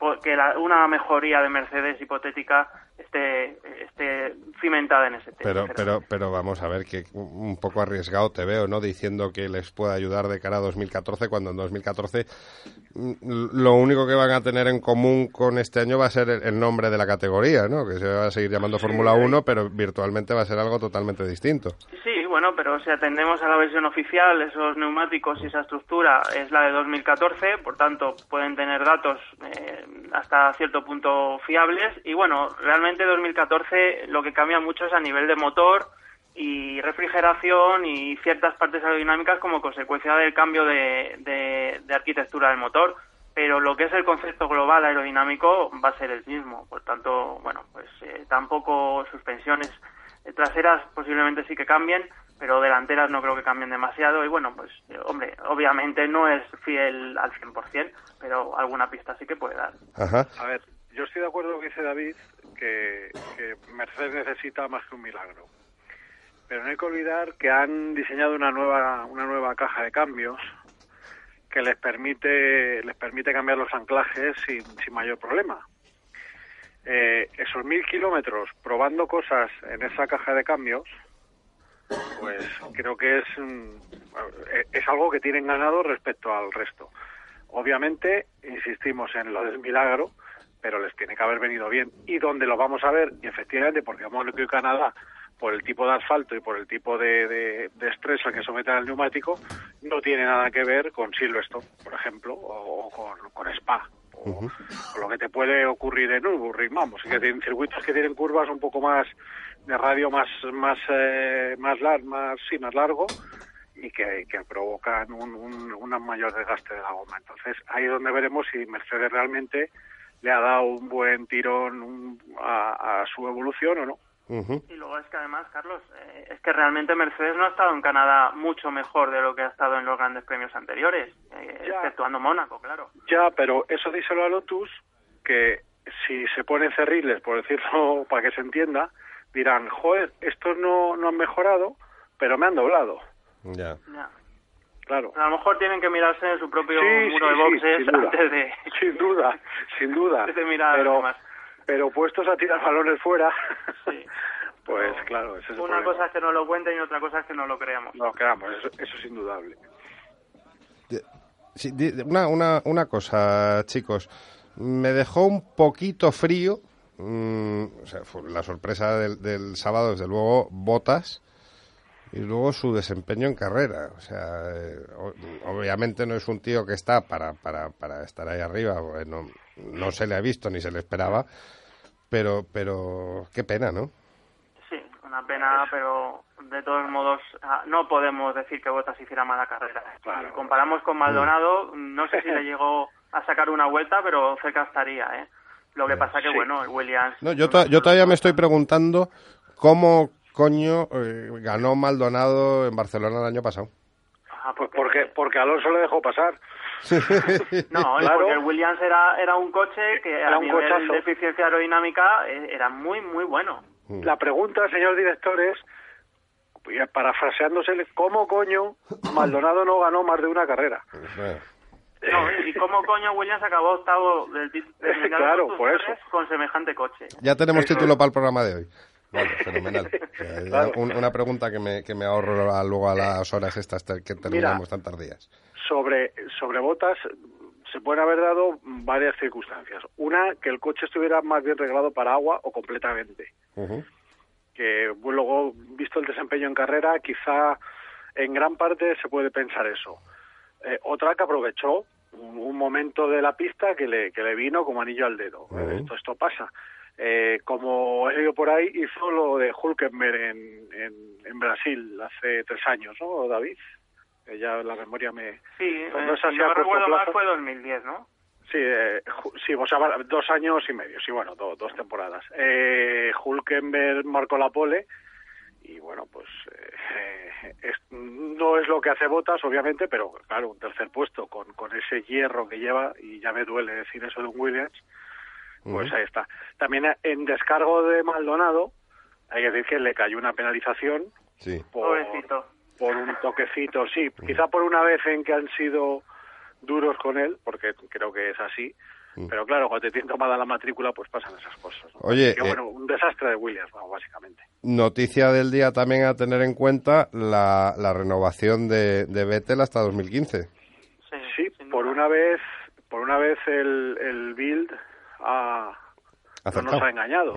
una mejoría de Mercedes hipotética esté, esté cimentada en ese tema. Pero, pero, pero vamos a ver que un poco arriesgado te veo, ¿no? Diciendo que les puede ayudar de cara a 2014 cuando en 2014 mm, lo único que van a tener en común con este año va a ser el, nombre de la categoría, ¿no? Que se va a seguir llamando Fórmula 1, pero virtualmente va a ser algo totalmente distinto. Sí, bueno, pero si atendemos a la versión oficial, esos neumáticos y esa estructura es la de 2014, por tanto pueden tener datos eh, hasta cierto punto fiables. Y bueno, realmente 2014 lo que cambia mucho es a nivel de motor y refrigeración y ciertas partes aerodinámicas como consecuencia del cambio de, arquitectura del motor, pero lo que es el concepto global aerodinámico va a ser el mismo, por tanto, bueno, pues eh, tampoco suspensiones traseras posiblemente sí que cambien, pero delanteras no creo que cambien demasiado. Y bueno, pues, eh, hombre, obviamente no es fiel al 100%, pero alguna pista sí que puede dar. A ver, yo estoy de acuerdo con lo que dice David, que, Mercedes necesita más que un milagro. Pero no hay que olvidar que han diseñado una nueva, una nueva caja de cambios que les permite, les permite cambiar los anclajes sin, sin mayor problema eh, esos mil kilómetros probando cosas en esa caja de cambios, pues creo que es, eh, es algo que tienen ganado respecto al resto. Obviamente, insistimos en lo del milagro, pero les tiene que haber venido bien. Y donde lo vamos a ver, y efectivamente, porque vamos a Canadá, por el tipo de asfalto y por el tipo de, de, estrés al que someten al neumático, no tiene nada que ver con Silverstone, por ejemplo, o, con, con Spa o, lo que te puede ocurrir en Nürburgring, vamos, que tienen circuitos que tienen curvas un poco más de radio más más eh, más, más sí más largo y que, provocan un, un, mayor desgaste de la goma. Entonces ahí es donde veremos si Mercedes realmente le ha dado un buen tirón a su evolución o no. Y luego es que además, Carlos, eh, es que realmente Mercedes no ha estado en Canadá mucho mejor de lo que ha estado en los grandes premios anteriores, eh, exceptuando Mónaco, claro. Ya, pero eso díselo a Lotus, que si se ponen cerriles, por decirlo para que se entienda, dirán, joder, estos no, no han mejorado, pero me han doblado. Ya. Claro. A lo mejor tienen que mirarse en su propio muro de boxes antes de... Sin duda, sin duda. antes de mirar pero, pero puestos a tirar balones fuera, pues claro, es Una cosa es que no lo cuenten y otra cosa es que no lo creamos. No lo creamos, eso, es indudable. una, una, una cosa, chicos. me dejó un poquito frío. Mm, o sea, la sorpresa del, del, sábado, desde luego, Botas y luego su desempeño en carrera. O sea, eh, obviamente no es un tío que está para, para, para estar ahí arriba, no, no se le ha visto ni se le esperaba, pero, pero qué pena, ¿no? Sí, una pena, pero de todos modos ah, no podemos decir que Botas hiciera mala carrera. Si comparamos con Maldonado, no sé si le llegó a sacar una vuelta, pero cerca estaría, ¿eh? Lo que pasa que, bueno, el Williams... No, yo, yo todavía me estoy preguntando cómo coño eh, ganó Maldonado en Barcelona el año pasado. pues porque, porque Alonso le dejó pasar. No, claro. porque el Williams era, era un coche que a nivel de eficiencia aerodinámica eh, era muy, muy bueno. Mm. La pregunta, señor director, es, parafraseándose, ¿cómo coño Maldonado no ganó más de una carrera? No, ¿y cómo coño Williams acabó octavo del, claro, por eso. con semejante coche? Ya tenemos título para el programa de hoy. Vale, fenomenal. una pregunta que me, que me ahorro luego a las horas estas que terminamos tan tardías. Sobre, sobre botas se pueden haber dado varias circunstancias. Una, que el coche estuviera más bien reglado para agua o completamente. Que luego, visto el desempeño en carrera, quizá en gran parte se puede pensar eso. Eh, otra que aprovechó un, momento de la pista que le, que le vino como anillo al dedo. esto, esto pasa. Eh, como he leído por ahí, hizo lo de Hulkenberg en, en, en Brasil hace tres años, ¿no, David? Ya la memoria me... Sí, eh, no si no recuerdo mal fue 2010, ¿no? Sí, eh, sí, o sea, dos años y medio, sí, bueno, dos temporadas. Eh, Hulkenberg marcó la pole y bueno, pues eh, no es lo que hace Botas, obviamente, pero claro, un tercer puesto con, con ese hierro que lleva, y ya me duele decir eso de un Williams, pues ahí está. También en descargo de Maldonado, hay que decir que le cayó una penalización sí. por, por un toquecito, sí, quizá por una vez en que han sido duros con él, porque creo que es así. Pero claro, cuando te tienen tomada la matrícula, pues pasan esas cosas. Oye, eh, bueno, un desastre de Williams, básicamente. Noticia del día también a tener en cuenta la, la renovación de, de Vettel hasta 2015. Sí, por una vez, por una vez el, el Build ha, no nos ha engañado.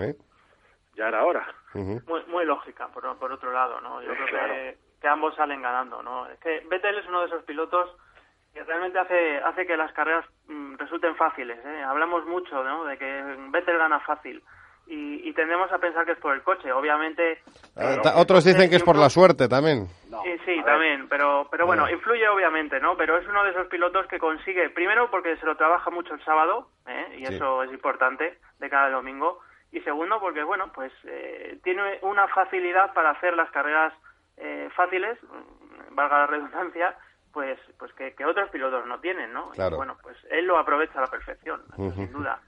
Ya era hora. muy, muy lógica, por, por otro lado, ¿no? Yo creo que, que, ambos salen ganando, ¿no? Es que Vettel es uno de esos pilotos que realmente hace hace que las carreras mm, resulten fáciles. ¿eh? Hablamos mucho ¿no? de que Vettel gana fácil. Y, y, tendemos a pensar que es por el coche. Obviamente. Eh, otros dicen que es por la suerte también. sí, sí también. Pero, pero bueno, influye obviamente, ¿no? Pero es uno de esos pilotos que consigue, primero porque se lo trabaja mucho el sábado, ¿eh? y eso es importante, de cada domingo. Y segundo porque, bueno, pues eh, tiene una facilidad para hacer las carreras eh, fáciles, valga la redundancia, pues pues que, otros pilotos no tienen, ¿no? Claro. Y bueno, pues él lo aprovecha a la perfección, sin duda.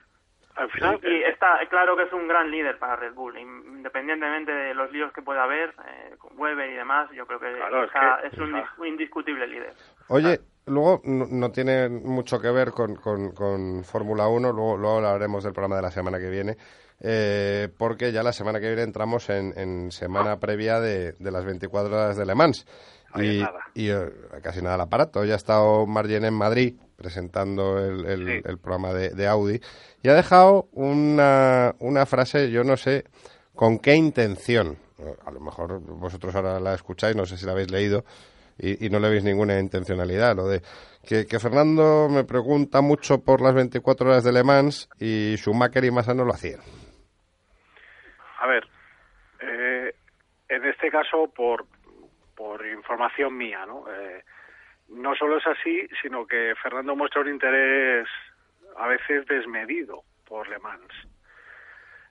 Al final, y está claro que es un gran líder para Red Bull, independientemente de los líos que pueda haber eh, con Weber y demás, yo creo que, es, un indiscutible líder. Oye, luego no, tiene mucho que ver con, con, Fórmula 1, luego, luego hablaremos del programa de la semana que viene, eh, porque ya la semana que viene entramos en, en semana previa de, de las 24 horas de Le Mans. Y, y eh, casi nada el aparato. Ya ha estado Margen en Madrid presentando el, el, programa de, de, Audi y ha dejado una, una frase, yo no sé con qué intención. A lo mejor vosotros ahora la escucháis, no sé si la habéis leído y, y no le veis ninguna intencionalidad. Lo de que, que, Fernando me pregunta mucho por las 24 horas de Le Mans y Schumacher y Massa no lo hacían. A ver, eh, en este caso, por, por información mía, ¿no? Eh, no solo es así, sino que Fernando muestra un interés a veces desmedido por Le Mans,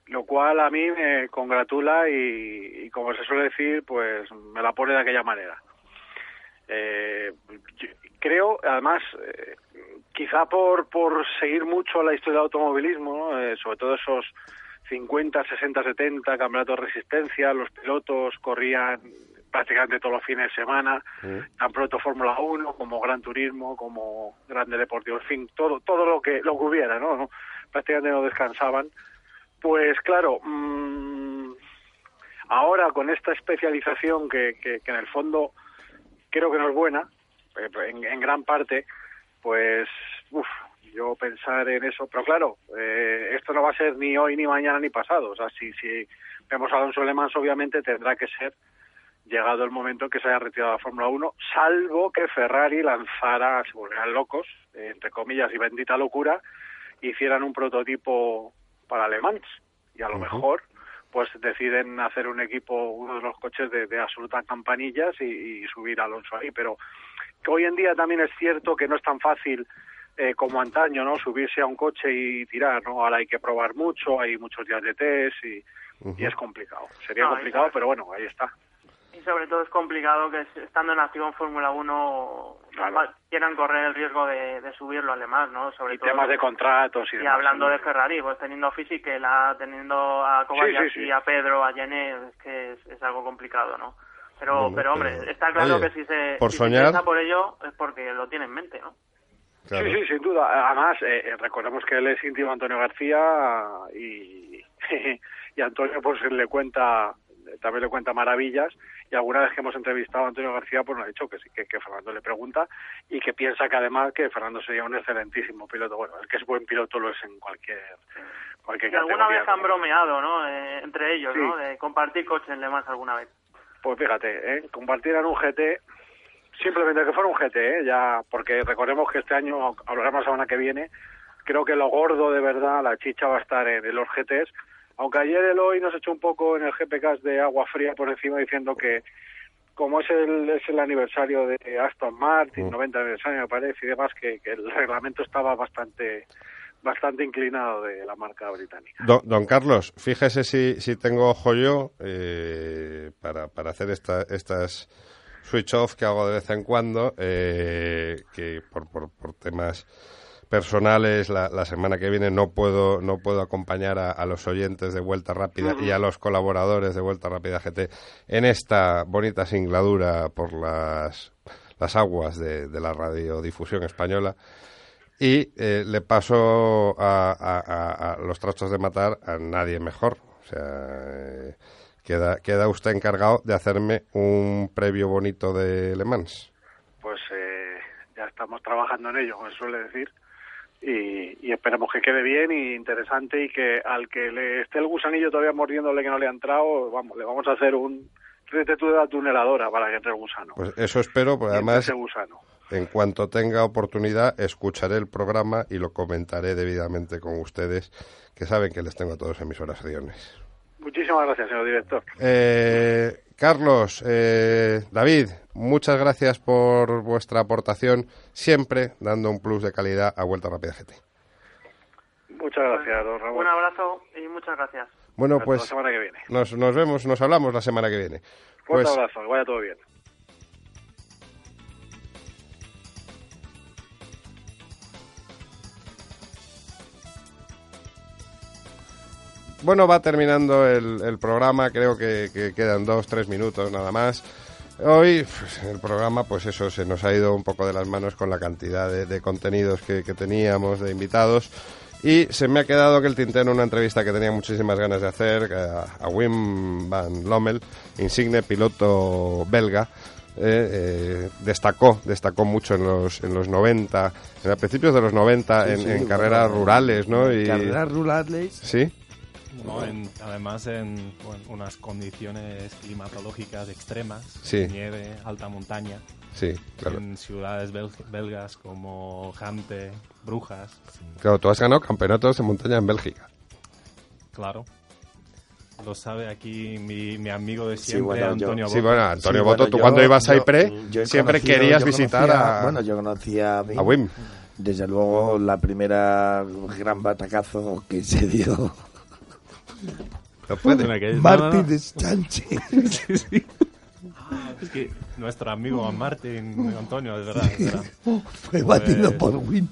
lo cual a mí me congratula y, como se suele decir, pues me la pone de aquella manera. Eh, creo, además, eh, quizá por, por seguir mucho la historia del automovilismo, eh, sobre todo esos 50, 60, 70 campeonatos de resistencia, los pilotos corrían prácticamente todos los fines de semana, tan pronto Fórmula 1 como Gran Turismo, como Grande Deportivo, en fin, todo, todo lo que lo que hubiera, ¿no? Prácticamente no descansaban. Pues claro, mmm, ahora con esta especialización que, que, en el fondo creo que no es buena, eh, en, en gran parte, pues uf, yo pensar en eso, pero claro, eh, esto no va a ser ni hoy, ni mañana, ni pasado. O sea, si, si vemos a Alonso Le Mans, obviamente tendrá que ser llegado el momento en que se haya retirado la Fórmula 1, salvo que Ferrari lanzara, se volvieran locos, eh, entre comillas, y bendita locura, hicieran un prototipo para Le Mans. Y a lo mejor pues deciden hacer un equipo, uno de los coches de, de absolutas campanillas y, y, subir a Alonso ahí. Pero que hoy en día también es cierto que no es tan fácil eh, como antaño, ¿no? Subirse a un coche y tirar, ¿no? Ahora hay que probar mucho, hay muchos días de test y, y es complicado. Sería No, complicado, pero bueno, ahí está. Y sobre todo es complicado que estando en activo en Fórmula 1 va- quieran correr el riesgo de, de subirlo además, ¿no? Sobre Y todo temas de contratos y y demás. hablando de Ferrari, pues teniendo a Fisichella, teniendo a Kobayashi, Sí, sí, sí. a Pedro, a Jenné, es que es, es algo complicado, ¿no? Pero, Bueno, pero hombre, está claro oye, que si se, por si se por ello es porque lo tiene en mente, ¿no? Claro. Sí, sí, sin duda. Además, eh, eh, recordemos que él es íntimo Antonio García y, y Antonio pues le cuenta, también le cuenta maravillas y alguna vez que hemos entrevistado a Antonio García pues nos ha dicho que sí, que, que Fernando le pregunta y que piensa que además que Fernando sería un excelentísimo piloto. Bueno, el que es buen piloto lo es en cualquier, cualquier alguna vez han bromeado, ¿no? Eh, entre ellos, Sí. ¿no? De compartir coche en Le Mans alguna vez. Pues fíjate, ¿eh? compartieran un GT, simplemente que fuera un GT, ¿eh? ya, porque recordemos que este año, hablaremos la semana que viene, creo que lo gordo de verdad, la chicha va a estar en, en los GTs, aunque ayer el hoy nos echó un poco en el GPK de agua fría por encima diciendo que como es el, es el aniversario de Aston Martin, 90 aniversario me parece y demás, que, que el reglamento estaba bastante bastante inclinado de la marca británica. Don, don Carlos, fíjese si, si tengo ojo yo eh, para, para hacer esta, estas switch off que hago de vez en cuando, eh, que por, por, por temas personales la, la semana que viene no puedo no puedo acompañar a, a los oyentes de Vuelta Rápida y a los colaboradores de Vuelta Rápida GT en esta bonita singladura por las, las aguas de, de la radiodifusión española y eh, le paso a, a- a- a los trastos de matar a nadie mejor. O sea, eh, queda, queda usted encargado de hacerme un previo bonito de Le Mans. pues eh, ya estamos trabajando en ello, como se suele decir, y, y esperemos que quede bien y interesante y que al que le esté el gusanillo todavía mordiéndole que no le ha entrado, vamos, le vamos a hacer un tú de la tuneladora para que entre el gusano. Pues eso espero, porque además, ese gusano. en cuanto tenga oportunidad, escucharé el programa y lo comentaré debidamente con ustedes, que saben que les tengo a todos en mis oraciones. Muchísimas gracias, señor director. Eh, Carlos, eh, David, muchas gracias por vuestra aportación, siempre dando un plus de calidad a Vuelta Rápida GT. Muchas gracias, don Ramón. Un abrazo y muchas gracias. Bueno, Hasta pues la semana que viene. nos, nos vemos, nos hablamos la semana que viene. Fuerte Pues, abrazo, que vaya todo bien. Bueno, va terminando el, el programa, creo que, que quedan dos, tres minutos nada más. Hoy pues, el programa, pues eso, se nos ha ido un poco de las manos con la cantidad de, de contenidos que, que teníamos, de invitados. Y se me ha quedado que el tintero una entrevista que tenía muchísimas ganas de hacer a, a Wim van Lommel, insigne piloto belga. eh, eh, destacó destacó mucho en los en los 90 en a principios de los 90 Sí, en, sí, en bueno, carreras rurales no y Carreras rurales. sí No, en- además en bueno, unas condiciones climatológicas extremas, Sí. nieve, alta montaña, Sí, claro. en ciudades bel- belgas como Jante, Brujas, Claro, tú has ganado campeonatos de montaña en Bélgica. claro. Lo sabe aquí mi, mi amigo de Sí, siempre, bueno, Antonio Sí, Boto. bueno, Antonio Sí, Boto, bueno, tú yo- cuando ibas a yo- IPRE yo he siempre conocido- querías yo visitar conocía- a... Bueno, yo conocía a Wim. a Wim. Desde luego, la primera gran batacazo que se dio. No puede. Una que- no, Martín. Sí, sí. Ah, es que nuestro amigo Martín, Antonio, es verdad. es verdad. Fue batido Pues- por Wim.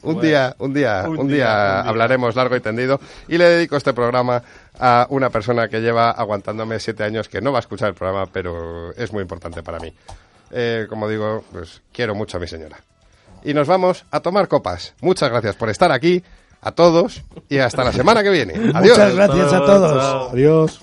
Un Bueno, día, un día, un un día, día un día. hablaremos largo y tendido y le dedico este programa a una persona que lleva aguantándome siete años que no va a escuchar el programa, pero es muy importante para mí. Eh, como digo, pues quiero mucho a mi señora. Y nos vamos a tomar copas. Muchas gracias por estar aquí, a todos, y hasta la semana que viene. Adiós. Muchas gracias a todos. Adiós.